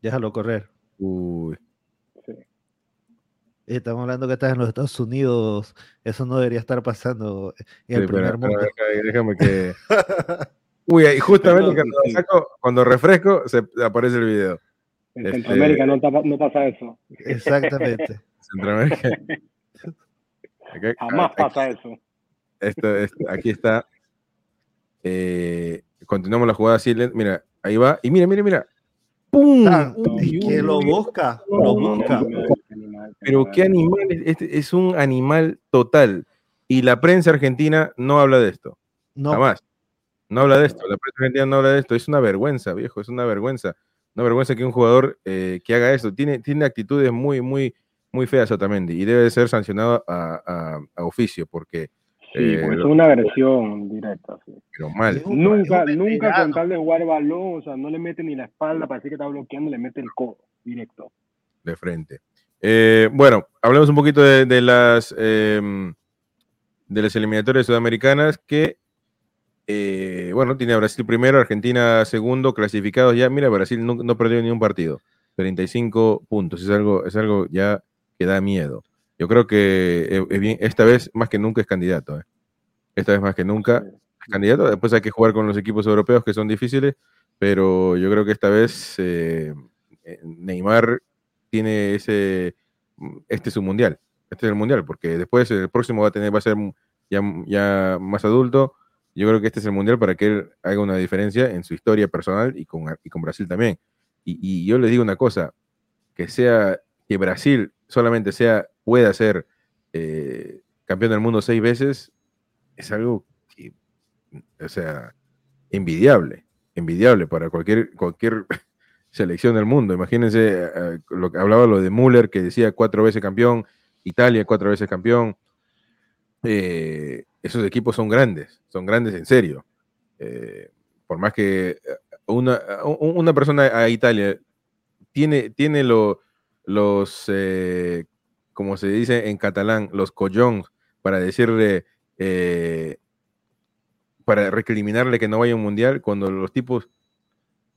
Déjalo correr. Uy. Sí. Estamos hablando que estás en los Estados Unidos. Eso no debería estar pasando en Sí, el primer espera, mundo. déjame que. Uy, ahí justamente cuando, sí. saco- cuando refresco, se aparece el video. En Este- Centroamérica no, tapa- no pasa eso. Exactamente. Centroamérica. Acá- Jamás a- pasa eso. esto- esto- aquí está. Eh, continuamos la jugada así. Mira, ahí va. Y mira, mira, mira. ¡Pum! Uy, que lo busca, lo busca. Pero qué animal, es- este es un animal total. Y la prensa argentina no habla de esto. No, Jamás. No habla de esto. La prensa argentina no habla de esto. Es una vergüenza, viejo. Es una vergüenza. Una vergüenza que un jugador eh, que haga esto. Tiene, tiene actitudes muy, muy, muy feas Otamendi. Y debe de ser sancionado a, a- a oficio porque Sí, Eh, es una versión directa. sí. pero mal. Es un- Nunca, nunca con tal de jugar balón, o sea, no le mete ni la espalda, parece que está bloqueando, le mete el codo directo. de frente. Eh, bueno, hablemos un poquito de, de las em, de las eliminatorias sudamericanas que eh, bueno, tiene a Brasil primero, Argentina segundo, clasificados ya. Mira, Brasil no, no perdió ni un partido. 35 puntos. Es algo, es algo ya que da miedo. Yo creo que eh, es bien- esta vez más que nunca es candidato. eh. Esta vez más que nunca es candidato. Después hay que jugar con los equipos europeos que son difíciles, pero yo creo que esta vez eh, eh, Neymar tiene ese, este es su mundial, este es el mundial, porque después el próximo va a tener, va a ser ya, ya más adulto. Yo creo que este es el mundial para que él haga una diferencia en su historia personal y con, y con Brasil también. Y, yo les digo una cosa, que sea, que Brasil solamente sea, pueda ser eh, campeón del mundo seis veces, es algo que, o sea, envidiable, envidiable para cualquier, cualquier selección del mundo. Imagínense eh, lo que hablaba lo de Müller, que decía cuatro veces campeón, Italia cuatro veces campeón. Eh, esos equipos son grandes, son grandes en serio. Eh, por más que eh, una, una persona a Italia tiene, tiene lo- los, eh, como se dice en catalán, los collons para decirle, eh, para recriminarle que no vaya a un mundial, cuando los tipos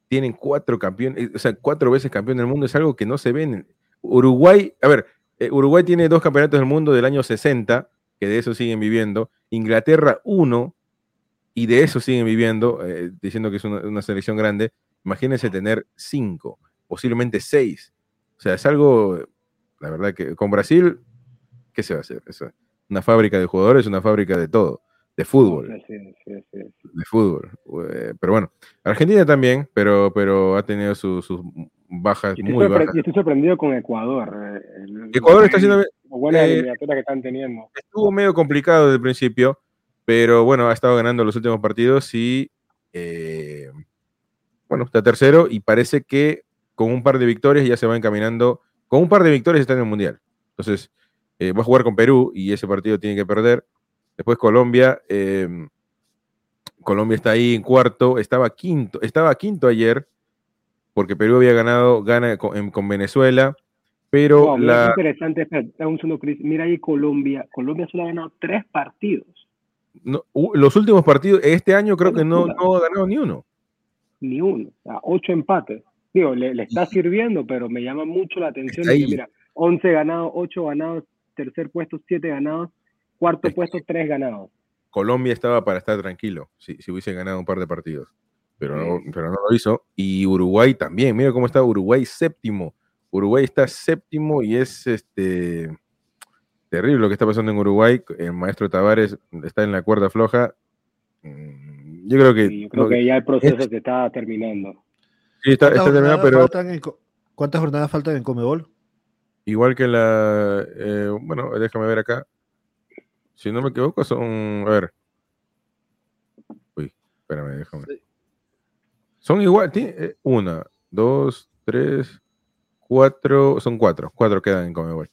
tienen cuatro campeones, o sea, cuatro veces campeón del mundo, es algo que no se ve en Uruguay. A ver, Uruguay tiene dos campeonatos del mundo del año 60, que de eso siguen viviendo. Inglaterra, uno, y de eso siguen viviendo, eh, diciendo que es una, una selección grande. Imagínense tener cinco, posiblemente seis. O sea, es algo, la verdad que con Brasil, ¿qué se va a hacer? Es una fábrica de jugadores, una fábrica de todo, de fútbol Sí, sí, sí, sí. de fútbol. Eh, pero bueno, Argentina también, pero, pero ha tenido su- sus bajas Y muy bajas. y estoy sorprendido con Ecuador. eh, el- Ecuador está haciendo, las buenas eh, que están teniendo. estuvo medio complicado desde el principio, pero bueno, ha estado ganando los últimos partidos y eh, bueno, está tercero y parece que con un par de victorias ya se va encaminando, con un par de victorias está en el Mundial. Entonces, eh, va a jugar con Perú y ese partido tiene que perder. Después Colombia, eh, Colombia está ahí en cuarto, estaba quinto, estaba quinto ayer, porque Perú había ganado, gana con, en- con Venezuela, pero Wow, la... interesante. espera, un segundo, Chris. Mira ahí Colombia. Colombia solo ha ganado tres partidos. no, los últimos partidos, este año creo que no, no ha ganado ni uno. Ni uno. O sea, ocho empates. Digo, le, le está sirviendo, pero me llama mucho la atención. Que, mira, 11 ganados, 8 ganados, tercer puesto, 7 ganados, cuarto Es puesto, 3 ganados. Colombia estaba para estar tranquilo si, si hubiese ganado un par de partidos, pero no, Sí. pero no lo hizo. Y Uruguay también, mira cómo está Uruguay séptimo. Uruguay está séptimo y es este terrible lo que está pasando en Uruguay. El maestro Tavares está en la cuerda floja. Mm, Yo creo que, yo creo que ya el proceso se está terminando. sí, está, ¿Cuántas está terminado, jornadas pero faltan en co- ¿Cuántas jornadas faltan en Comebol? igual que la. eh, bueno, déjame ver acá. Si no me equivoco, son. A ver. Uy, espérame, déjame. Son igual, eh, una, dos, tres, cuatro, son cuatro, cuatro quedan en Comebol.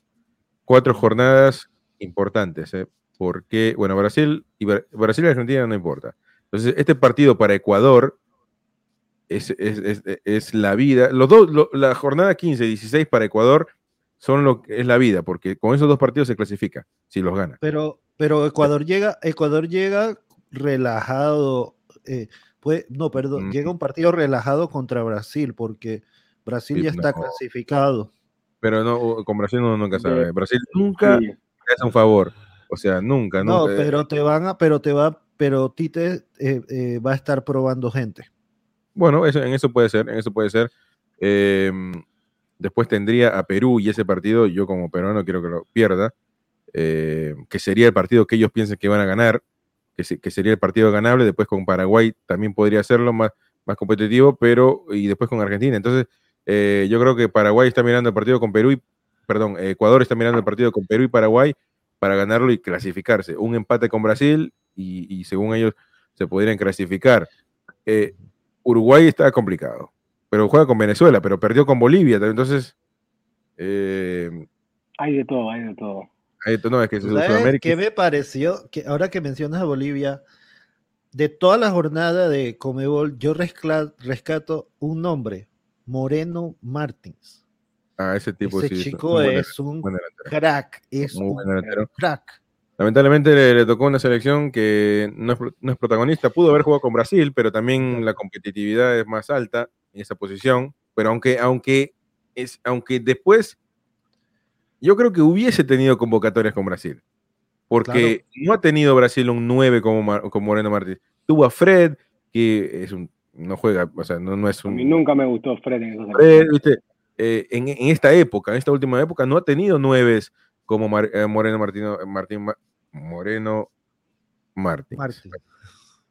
Cuatro jornadas importantes, ¿eh? porque, bueno, Brasil y Bra- Brasil y Argentina no importa. Entonces, este partido para Ecuador es, es- es- es la vida. Los dos, lo- la jornada 15 y 16 para Ecuador son lo que es la vida, porque con esos dos partidos se clasifica, si los gana. Pero, pero Ecuador llega, Ecuador llega relajado. eh, no, perdón, Mm. llega un partido relajado contra Brasil, porque Brasil Sí, ya está no. clasificado. Pero no, con Brasil uno nunca De- sabe. Brasil nunca Sí. te hace un favor. O sea, nunca, No, nunca. pero te van a, pero te va, pero Tite eh, eh, va a estar probando gente. Bueno, eso, en eso puede ser, en eso puede ser. Eh, después tendría a Perú y ese partido, yo como peruano quiero que lo pierda, eh, que sería el partido que ellos piensen que van a ganar, que, se- que sería el partido ganable. Después con Paraguay también podría serlo más, más competitivo, pero y después con Argentina. Entonces, eh, yo creo que Paraguay está mirando el partido con Perú y, perdón, eh, Ecuador está mirando el partido con Perú y Paraguay para ganarlo y clasificarse. Un empate con Brasil y, y según ellos se podrían clasificar. Eh, Uruguay está complicado, pero juega con Venezuela, pero perdió con Bolivia. Entonces, eh, Hay de todo, hay de todo. ahí- no, es que ¿Sabes Sudamérica. qué me pareció? Que ahora que mencionas a Bolivia, de toda la jornada de Comebol, yo rescato un nombre, Moreno Martins. Ah, ese tipo Ese sí, chico buen- es un buen delantero. crack, es Muy un crack. Lamentablemente le, le tocó una selección que no es, no es protagonista. Pudo haber jugado con Brasil, pero también la competitividad es más alta en esa posición. Pero aunque, aunque, es, aunque después, yo creo que hubiese tenido convocatorias con Brasil. Porque no ha tenido Brasil un 9 como, como Moreno Martínez. Tuvo a Fred, que es un, no juega, o sea, no, no es A un. mí nunca me gustó Fred en esos Fred, ¿viste? Eh, en, en esta época, en esta última época, no ha tenido nueves como Mar- eh, Moreno Martino, Martín Ma- Moreno Martín. Martín.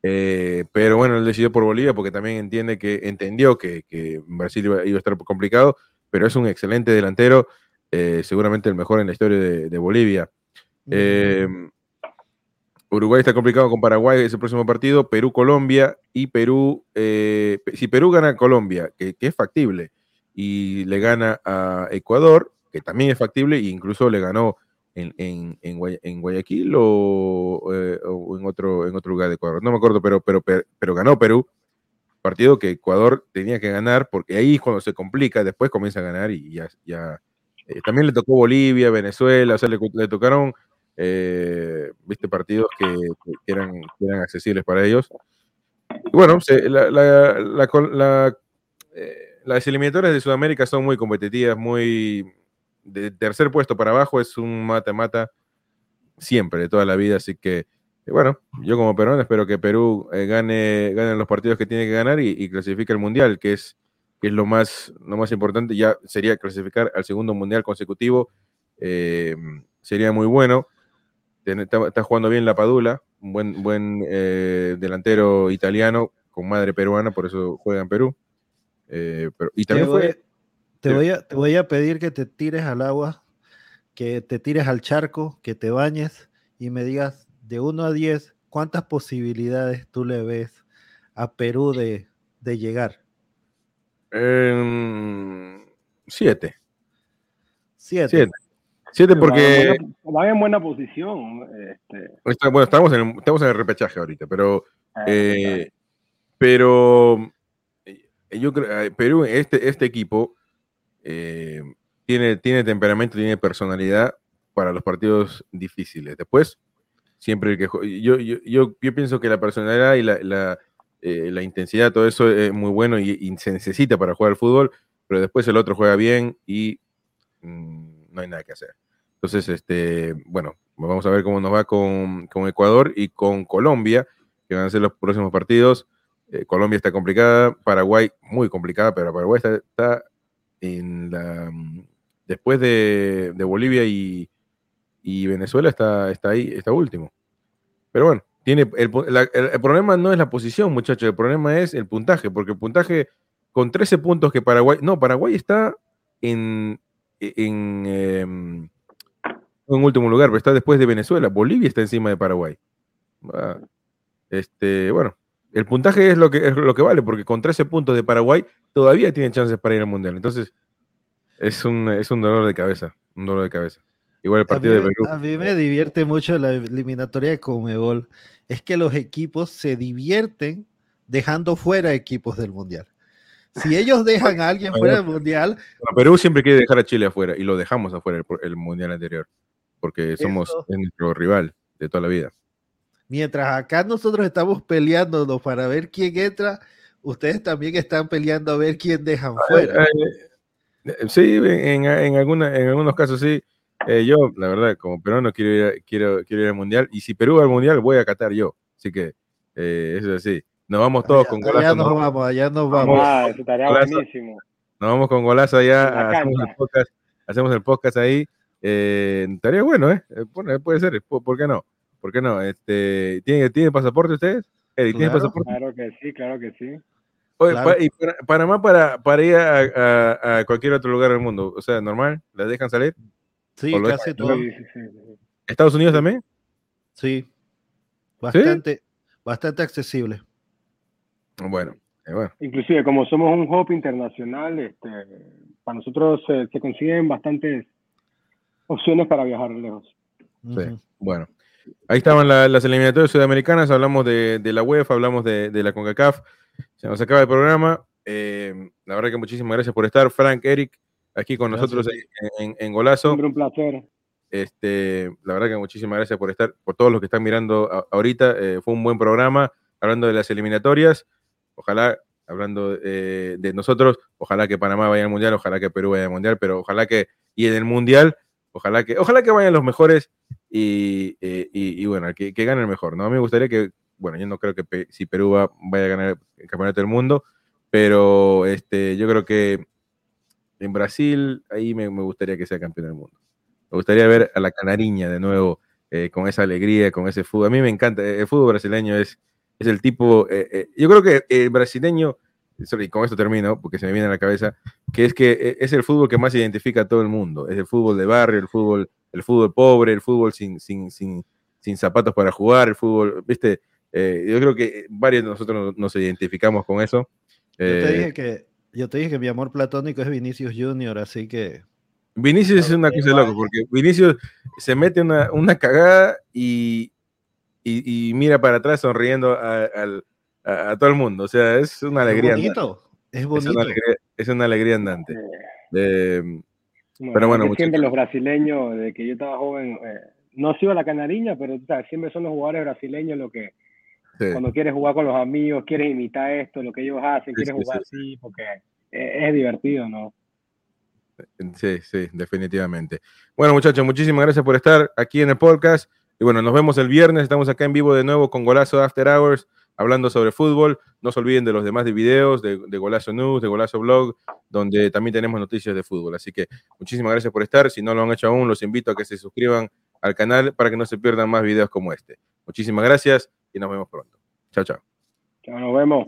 Eh, pero bueno, él decidió por Bolivia porque también entiende que entendió que, que Brasil iba, iba a estar complicado, pero es un excelente delantero, eh, seguramente el mejor en la historia de, de Bolivia. Eh, Uruguay está complicado con Paraguay ese próximo partido, Perú, Colombia y Perú, eh, si Perú gana a Colombia, que, que es factible, y le gana a Ecuador, que también es factible, e incluso le ganó en, en, en, Guay- en Guayaquil o, eh, o en, otro, en otro lugar de Ecuador, no me acuerdo, pero, pero, pero, pero ganó Perú, partido que Ecuador tenía que ganar, porque ahí es cuando se complica, después comienza a ganar y ya, ya eh, también le tocó Bolivia, Venezuela, o sea, le, le tocaron eh, viste partidos que, eran, accesibles para ellos. Bueno, se- la- eh, las eliminatorias de Sudamérica son muy competitivas, muy de tercer puesto para abajo es un mata-mata siempre, de toda la vida, así que eh, bueno, yo como peruano espero que Perú eh, gane, gane los partidos que tiene que ganar y, clasifique al Mundial, que es, es lo, más, lo más importante, ya sería clasificar al segundo Mundial consecutivo, sería muy bueno. Está, está jugando bien la Padula, un buen, buen eh, delantero italiano con madre peruana, por eso juega en Perú. Eh, pero, y Te voy, fue, te, sí. voy a, te voy a pedir que te tires al agua, que te tires al charco, que te bañes y me digas de 1 a 10 cuántas posibilidades tú le ves a Perú de, de llegar. eh, siete. Siete. Siete. Siete porque en buena- va en buena posición. Este, está- bueno, estamos en, el, estamos en el repechaje ahorita, pero eh, Eh, pero eh, yo creo eh, Perú, este, este equipo eh, tiene, tiene temperamento, tiene personalidad para los partidos difíciles. Después, siempre el que yo, yo, yo, yo pienso que la personalidad y la, la, eh, la intensidad, todo eso es muy bueno y, y se necesita para jugar al fútbol, pero después el otro juega bien y mm, no hay nada que hacer. Entonces, este, bueno, vamos a ver cómo nos va con, con Ecuador y con Colombia que van a ser los próximos partidos. Eh, Colombia está complicada, Paraguay muy complicada, pero Paraguay está, está en la mm, después de, de Bolivia y, y Venezuela está, está ahí, está último. Pero bueno, tiene el, el- el problema no es la posición, muchachos, el problema es el puntaje, porque el puntaje con 13 puntos que Paraguay, no, Paraguay está en, en, em, en último lugar, pero está después de Venezuela. Bolivia está encima de Paraguay. Ah, este, bueno, el puntaje es lo que es lo que vale, porque con 13 puntos de Paraguay todavía tienen chances para ir al mundial. Entonces, es un, es un dolor de cabeza, un dolor de cabeza. Igual el mí, partido de Perú. a mí me divierte mucho la eliminatoria de Comebol. Es que los equipos se divierten dejando fuera equipos del Mundial. Si ellos dejan a alguien fuera del Mundial, Bueno, Perú siempre quiere dejar a Chile afuera y lo dejamos afuera el, el mundial anterior, porque somos Eso- nuestro rival de toda la vida. mientras acá nosotros estamos peleándonos para ver quién entra, ustedes también están peleando a ver quién dejan fuera. Eh, sí, en, en, alguna, en algunos casos sí. Eh, yo, la verdad, como peruano quiero ir, quiero, quiero ir al mundial y si Perú va al mundial voy a Qatar yo. Así que eh, eso es así. Nos vamos todos con golazo. Allá nos vamos, allá nos vamos. Ah, eso estaría buenísimo. Nos vamos con golazo allá, hacemos el, podcast, hacemos el podcast ahí. Eh, estaría bueno, ¿eh? Bueno, puede ser, ¿por qué no? ¿Por qué no? Este, ¿tiene, ¿Tiene pasaporte ustedes? ¿tiene pasaporte? Claro que sí, claro que sí. Oye, ¿y para, Panamá para, para ir a, a, cualquier otro lugar del mundo? O sea, ¿normal? ¿La dejan salir? Sí, casi todo. ¿Estados Unidos también? Sí. Bastante, bastante accesible. Bueno, eh, bueno, Inclusive, como somos un hub internacional, este, para nosotros se consiguen bastantes opciones para viajar lejos. Sí, bueno. Ahí estaban las eliminatorias sudamericanas, hablamos de, la UEFA, hablamos de, la CONCACAF. Se nos acaba el programa. Eh, la verdad que muchísimas gracias por estar. Frank, Eric, aquí con nosotros en, Golazo. Siempre un placer. Este, la verdad que muchísimas gracias por estar, por todos los que están mirando ahorita. Eh, fue un buen programa hablando de las eliminatorias. Ojalá, hablando eh, de nosotros, ojalá que Panamá vaya al Mundial, ojalá que Perú vaya al Mundial, pero ojalá que, y en el Mundial, ojalá que, ojalá que vayan los mejores y, eh, bueno, que, que gane el mejor, ¿no? A mí me gustaría que, bueno, yo no creo que si Perú va, vaya a ganar el campeonato del mundo, pero este, yo creo que en Brasil, ahí me, gustaría que sea campeón del mundo. Me gustaría ver a la Canariña de nuevo eh, con esa alegría, con ese fútbol. A mí me encanta, el fútbol brasileño es, es el tipo, eh, eh, yo creo que el brasileño, y con esto termino, porque se me viene a la cabeza, que es que es el fútbol que más identifica a todo el mundo. Es el fútbol de barrio, el fútbol, el fútbol pobre, el fútbol sin, sin, sin, sin zapatos para jugar, el fútbol, viste, yo creo que varios de nosotros nos identificamos con eso. Yo te dije que yo te dije que mi amor platónico es Vinicius Junior, así que. Vinicius es una cosa loca, porque Vinicius se mete una, una cagada y, y, mira para atrás sonriendo a, a, todo el mundo. O sea, es una alegría. Es bonito. Es, bonito. es, una, alegría, andante. pero bueno, siempre los brasileños, de que yo estaba joven, eh, no sigo a la canariña, pero siempre son los jugadores brasileños los que cuando quieres jugar con los amigos, quieres imitar esto, lo que ellos hacen, quieres jugar así, porque es, divertido, ¿no? Sí, sí, definitivamente. Bueno, muchachos, muchísimas gracias por estar aquí en el podcast. Y bueno, nos vemos el viernes. Estamos acá en vivo de nuevo con Golazo After Hours, hablando sobre fútbol. No se olviden de los demás videos, de, de, Golazo News, de Golazo Blog, donde también tenemos noticias de fútbol. Así que muchísimas gracias por estar. Si no lo han hecho aún, los invito a que se suscriban al canal para que no se pierdan más videos como este. Muchísimas gracias y nos vemos pronto. Chao, chao. Chao, nos vemos.